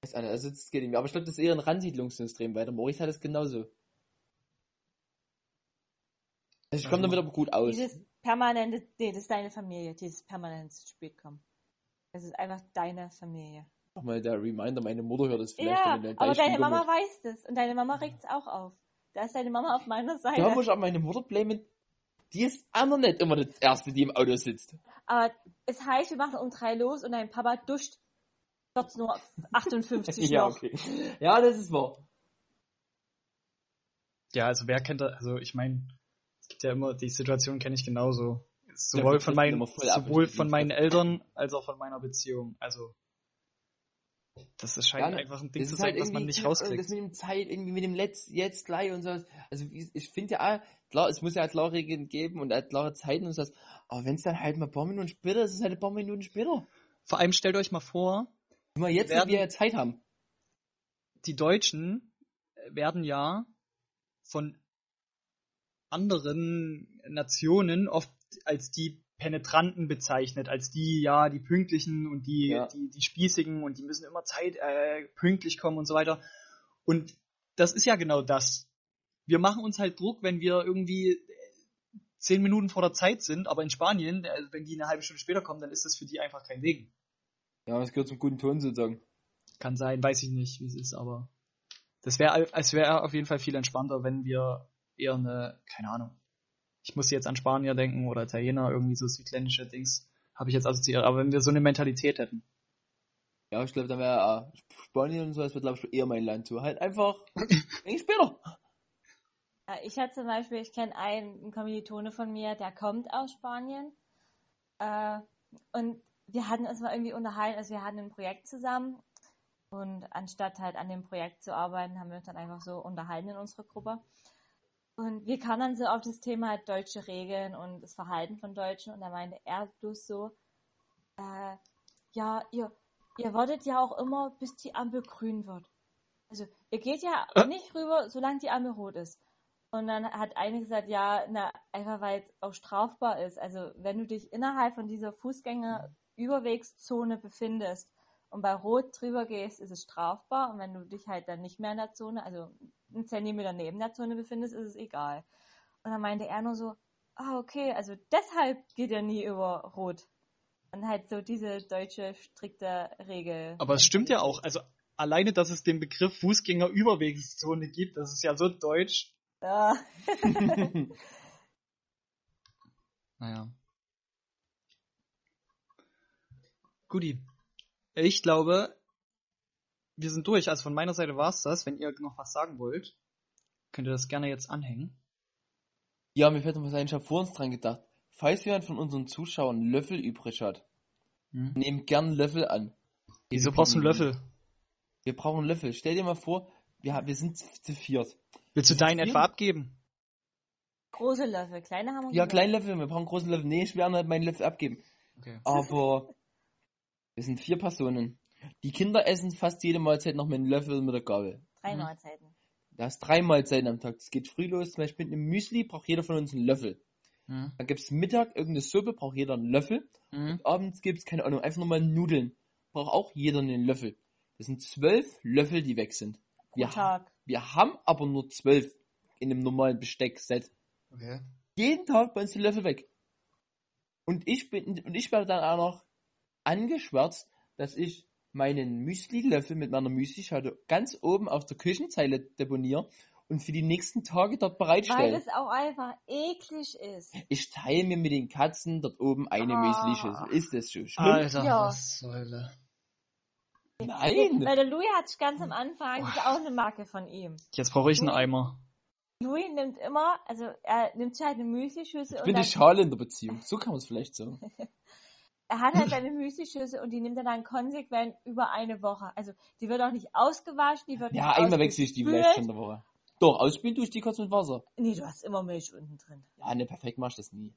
Weiß nicht, Also das geht nicht mehr. Aber ich glaube, das ist eher ein Ransiedlungssystem, weil der Maurice hat es genauso. Also ich komme damit aber gut aus. Dieses permanente, nee, das ist deine Familie, dieses permanente zu spät kommen. Das ist einfach deine Familie. Nochmal der Reminder, meine Mutter hört es vielleicht. Ja, er aber gleich deine Mama weiß das und deine Mama regt es auch auf. Da ist deine Mama auf meiner Seite. Da muss ich auch meine Mutter blamen. Die ist auch nicht immer das Erste, die im Auto sitzt. Aber es heißt, wir machen um drei los und dein Papa duscht 14 Uhr 58 ja, noch. okay. Ja, das ist wahr. Ja, also wer kennt das? Also ich meine, es gibt ja immer, die Situation kenne ich genauso. Sowohl von meinen, sowohl von meinen Eltern als auch von meiner Beziehung. Also das ist scheint Ja, einfach ein Ding Das zu ist sein, halt was man nicht Ahnung, rauskriegt. Das mit dem Zeit, irgendwie mit dem Letzt, jetzt gleich und so. Also ich finde ja, auch, klar, es muss ja klare Regeln geben und klare Zeiten und so. Aber wenn es dann halt mal ein paar Minuten später ist, ist es halt ein paar Minuten später. Vor allem stellt euch mal vor, Wenn wir jetzt Werden- wir Zeit haben. die Deutschen werden ja von anderen Nationen oft als die Penetranten bezeichnet, als die, ja, die Pünktlichen und die, Ja. die, die Spießigen und die müssen immer Zeit äh, pünktlich kommen und so weiter. Und das ist ja genau das. Wir machen uns halt Druck, wenn wir irgendwie äh, zehn Minuten vor der Zeit sind, aber in Spanien, äh, wenn die eine halbe Stunde später kommen, dann ist das für die einfach kein Weg. Ja, das gehört zum guten Ton sozusagen. Kann sein, weiß ich nicht, wie es ist, aber das wäre es wäre auf jeden Fall viel entspannter, wenn wir eher eine, keine Ahnung. Ich muss jetzt an Spanier denken oder Italiener, irgendwie so südländische Dings, habe ich jetzt assoziiert, aber wenn wir so eine Mentalität hätten. Ja, ich glaube, dann wäre äh, Spanien und so, das wird glaube ich schon eher mein Land so. Halt einfach wenig später. Ja, Ich hatte zum Beispiel, ich kenne einen, einen Kommilitone von mir, der kommt aus Spanien. Äh, und wir hatten uns mal irgendwie unterhalten, also wir hatten ein Projekt zusammen. Und anstatt halt an dem Projekt zu arbeiten, haben wir uns dann einfach so unterhalten in unserer Gruppe. Und wir kamen dann so auf das Thema halt deutsche Regeln und das Verhalten von Deutschen. Und da meinte er bloß so, äh, ja, ihr, ihr wartet ja auch immer, bis die Ampel grün wird. Also ihr geht ja Äh? nicht rüber, solange die Ampel rot ist. Und dann hat eine gesagt, ja, na, einfach weil es auch strafbar ist. Also wenn du dich innerhalb von dieser Fußgängerüberwegszone befindest und bei Rot drüber gehst, ist es strafbar. Und wenn du dich halt dann nicht mehr in der Zone, also einen Zentimeter neben der Zone befindest, ist es egal. Und dann meinte er nur so, ah, okay, also deshalb geht er nie über Rot. Und halt so diese deutsche strikte Regel. Aber es stimmt ja auch, also alleine, dass es den Begriff Fußgängerüberwegszone gibt, das ist ja so deutsch. Ja. Naja. Guti. Ich glaube, wir sind durch. Also von meiner Seite war's das. Wenn ihr noch was sagen wollt, könnt ihr das gerne jetzt anhängen. Ja, mir fällt noch was ein, ich habe vor uns dran gedacht. Falls jemand von unseren Zuschauern Löffel übrig hat, Hm? nehmt gern Löffel an. Wieso brauchst du einen Löffel? Wir brauchen einen Löffel. Stell dir mal vor, wir, wir sind zu viert. Willst du deinen etwa abgeben? Große Löffel, kleine haben wir Ja, genug. kleinen Löffel, wir brauchen einen großen Löffel. Nee, ich werde halt meinen Löffel abgeben. Okay. Aber wir sind vier Personen. Die Kinder essen fast jede Mahlzeit noch mit einem Löffel und mit der Gabel. Drei Mhm. Mahlzeiten. Da ist drei Mahlzeiten am Tag. Das geht früh los. Zum Beispiel mit einem Müsli braucht jeder von uns einen Löffel. Hm? Dann gibt's Mittag irgendeine Suppe, braucht jeder einen Löffel. Hm? Abends gibt's, keine Ahnung, einfach nochmal Nudeln. Braucht auch jeder einen Löffel. Das sind zwölf Löffel, die weg sind. Pro Wir, Tag. wir haben aber nur zwölf in einem normalen Besteckset. Okay. Jeden Tag bei uns die Löffel weg. Und ich bin, und ich werde dann auch noch angeschwärzt, dass ich meinen Müsli-Löffel mit meiner Müsli-Schale ganz oben auf der Küchenzeile deponiere und für die nächsten Tage dort Weil bereitstellen. es auch einfach eklig ist. Ich teile mir mit den Katzen dort oben eine Ah. Müsli-Schüssel. Ist das so schlimm? Alter, Ja. was Hölle. Nein! Weil der Louis hat ganz am Anfang, das ist auch eine Marke von ihm. Jetzt brauche ich einen Eimer. Louis nimmt immer, also er nimmt sich halt eine Müslischüssel Ich und bin die Schale in der Beziehung. So kann man es vielleicht sagen. er hat halt seine Müslischüssel und die nimmt er dann konsequent über eine Woche. Also die wird auch nicht ausgewaschen, die wird Ja, nicht einmal wechsle ich die vielleicht schon in der Woche. Doch, ausspülen tue ich die kurz mit Wasser. Nee, du hast immer Milch unten drin. Ja, ne, perfekt machst du das nie.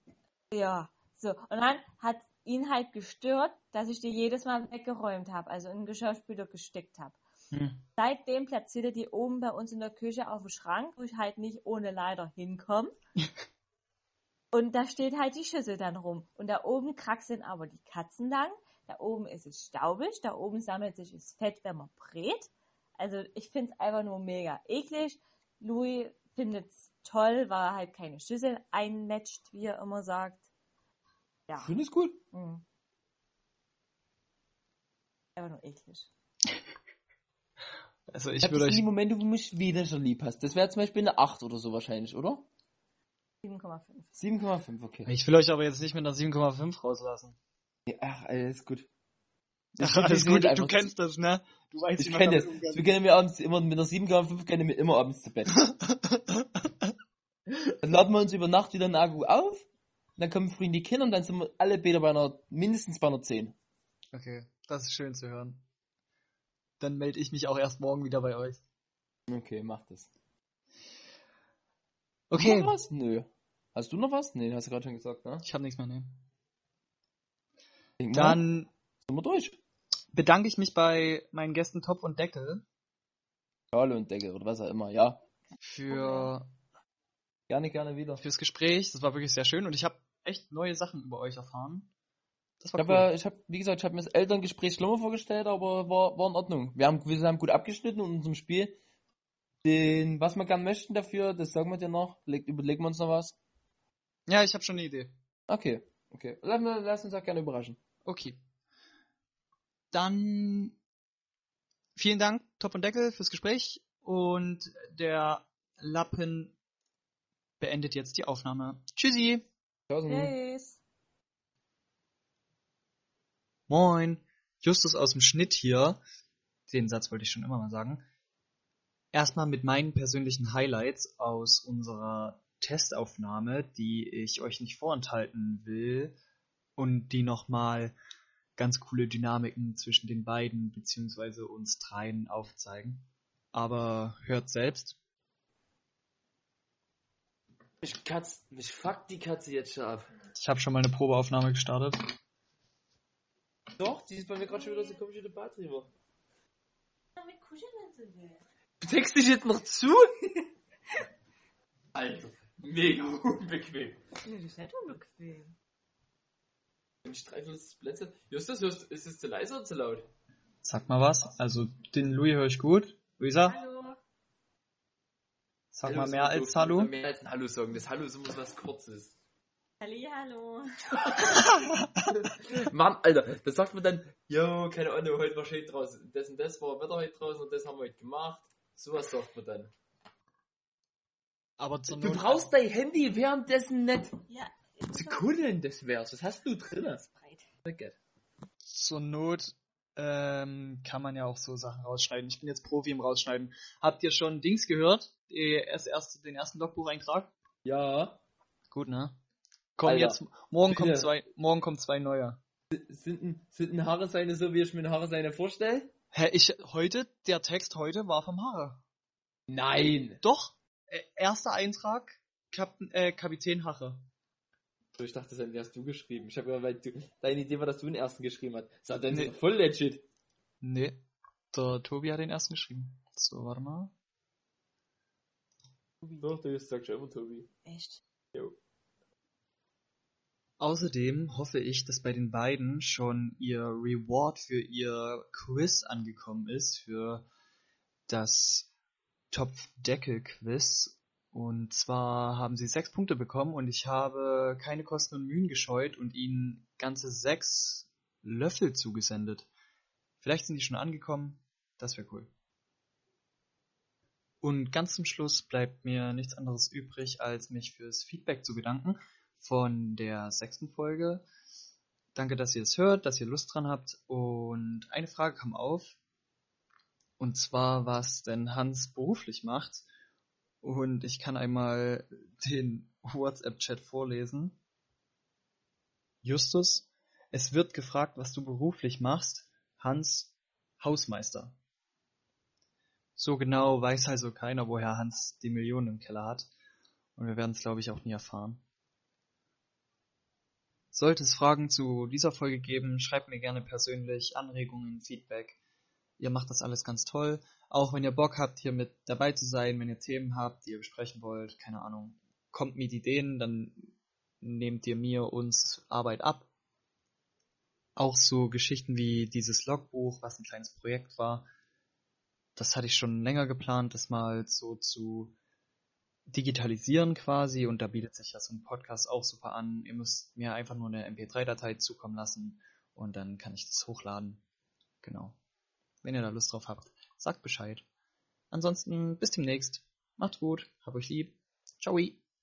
Ja, so. Und dann hat ihn halt gestört, dass ich die jedes Mal weggeräumt habe, also in den Geschirrspüler gesteckt habe. Hm. Seitdem platziert er die oben bei uns in der Küche auf dem Schrank, wo ich halt nicht ohne Leiter hinkomme. Und da steht halt die Schüssel dann rum. Und da oben kraxeln aber die Katzen lang. Da oben ist es staubig. Da oben sammelt sich das Fett, wenn man brät. Also ich finde es einfach nur mega eklig. Louis findet es toll, weil er halt keine Schüssel einnetscht, wie er immer sagt. Ja. Finde ich gut. Mhm. Einfach nur eklig. Also Ich ich habe würde das euch. die Momente, wo du mich weniger lieb hast. Das wäre zum Beispiel eine 8 oder so wahrscheinlich, oder? 7,5. 7,5, okay. Ich will euch aber jetzt nicht mit einer 7,5 rauslassen. Ja, Ach, alles gut. Ach, alles gut, einfach- du kennst das, ne? Du weißt, Ich kenne das. Wir können mir abends immer mit einer 7,5 können wir immer abends zu Bett. Dann laden wir uns über Nacht wieder einen Akku auf. Dann kommen früh die Kinder und dann sind wir alle beide bei einer, mindestens bei einer 10. Okay, das ist schön zu hören. Dann melde ich mich auch erst morgen wieder bei euch. Okay, mach das. Okay, was? Nö. Hast du noch was? Nee, hast du gerade schon gesagt, ne? ich habe nichts mehr, ne? Dann sind wir durch. bedanke ich mich bei meinen Gästen Topf und Deckel Schale und Deckel oder was auch immer, ja. für Gerne, gerne wieder. fürs Gespräch. Das war wirklich sehr schön und ich habe echt neue Sachen über euch erfahren. Das Ich war habe, cool. ja- ich hab, wie gesagt, ich habe mir das Elterngespräch schlimmer vorgestellt, aber war, war in Ordnung. Wir haben, wir haben gut abgeschnitten in unserem Spiel. Den, was wir gern möchten dafür, das sagen wir dir noch. Leg, überlegen wir uns noch was. Ja, ich habe schon eine Idee. Okay, okay. Lass, lass uns auch gerne überraschen. Okay. Dann vielen Dank, Top und Deckel, fürs Gespräch und der Lappen beendet jetzt die Aufnahme. Tschüssi! Tschüss. Moin! Justus aus dem Schnitt hier. Den Satz wollte ich schon immer mal sagen. Erstmal mit meinen persönlichen Highlights aus unserer Testaufnahme, die ich euch nicht vorenthalten will und die nochmal ganz coole Dynamiken zwischen den beiden beziehungsweise uns dreien aufzeigen. Aber hört selbst. Mich, Katz, mich fuckt die Katze jetzt schon ab. Ich habe schon mal eine Probeaufnahme gestartet. Doch, die ist bei mir gerade schon wieder so komische Debatte drüber. Damit kuscheln, sie will. Du denkst dich jetzt noch zu? Alter, mega unbequem. Nee, das ist nicht unbequem. Wenn ich streife das Plätze. Justus, Justus, ist es zu leise oder zu laut? Sag mal was. Also den Louis höre ich gut. Luisa, Hallo. sag Hallo mal mehr als doof, Hallo. Mehr als ein Hallo sagen. Das Hallo ist immer was Kurzes. Halli, hallo. Mann, Alter, da sagt man dann, jo, keine Ahnung, heute war schön draußen. Das und das war Wetter heute draußen und das haben wir heute gemacht. Sowas sagt man dann. Aber zur Du Not- brauchst dein Handy währenddessen nicht. Ja, Sekunden, das wär's. Was hast du drin? zur Not ähm, kann man ja auch so Sachen rausschneiden. Ich bin jetzt Profi im Rausschneiden. Habt ihr schon Dings gehört? Erst, den ersten Logbucheintrag? Ja. Gut, ne? Kommen Alter, jetzt, morgen kommen zwei, morgen kommen zwei neue. Sind, denn- sind Haare seine so, wie ich mir Haare seine vorstelle? Hä, ich, heute, der Text heute war vom Haare. Nein. Doch, erster Eintrag, Kapten, äh, Kapitän Hache. So, ich dachte, das hast du geschrieben. Ich habe ja, weil du, deine Idee war, dass du den ersten geschrieben hast. So, dann Nee. ist voll legit. Nee, der Tobi hat den ersten geschrieben. So, warte mal. Doch, du sagst schon immer Tobi. Echt? Jo. Außerdem hoffe ich, dass bei den beiden schon ihr Reward für ihr Quiz angekommen ist, für das Topfdeckel-Quiz. Und zwar haben sie sechs Punkte bekommen und ich habe keine Kosten und Mühen gescheut und ihnen ganze sechs Löffel zugesendet. Vielleicht sind die schon angekommen. Das wäre cool. Und ganz zum Schluss bleibt mir nichts anderes übrig, als mich fürs Feedback zu bedanken von der sechsten Folge. Danke, dass ihr es hört, dass ihr Lust dran habt. Und eine Frage kam auf. Und zwar, was denn Hans beruflich macht. Und ich kann einmal den WhatsApp-Chat vorlesen. Justus, es wird gefragt, was du beruflich machst. Hans, Hausmeister. So genau weiß also keiner, woher Hans die Millionen im Keller hat. Und wir werden es, glaube ich, auch nie erfahren. Sollte es Fragen zu dieser Folge geben, schreibt mir gerne persönlich Anregungen, Feedback. Ihr macht das alles ganz toll. Auch wenn ihr Bock habt, hier mit dabei zu sein, wenn ihr Themen habt, die ihr besprechen wollt, keine Ahnung, kommt mit Ideen, dann nehmt ihr mir uns Arbeit ab. Auch so Geschichten wie dieses Logbuch, was ein kleines Projekt war, das hatte ich schon länger geplant, das mal so zu digitalisieren quasi und da bietet sich ja so ein Podcast auch super an. Ihr müsst mir einfach nur eine MP3-Datei zukommen lassen und dann kann ich das hochladen. Genau. Wenn ihr da Lust drauf habt, sagt Bescheid. Ansonsten bis demnächst. Macht's gut, hab euch lieb. Ciao.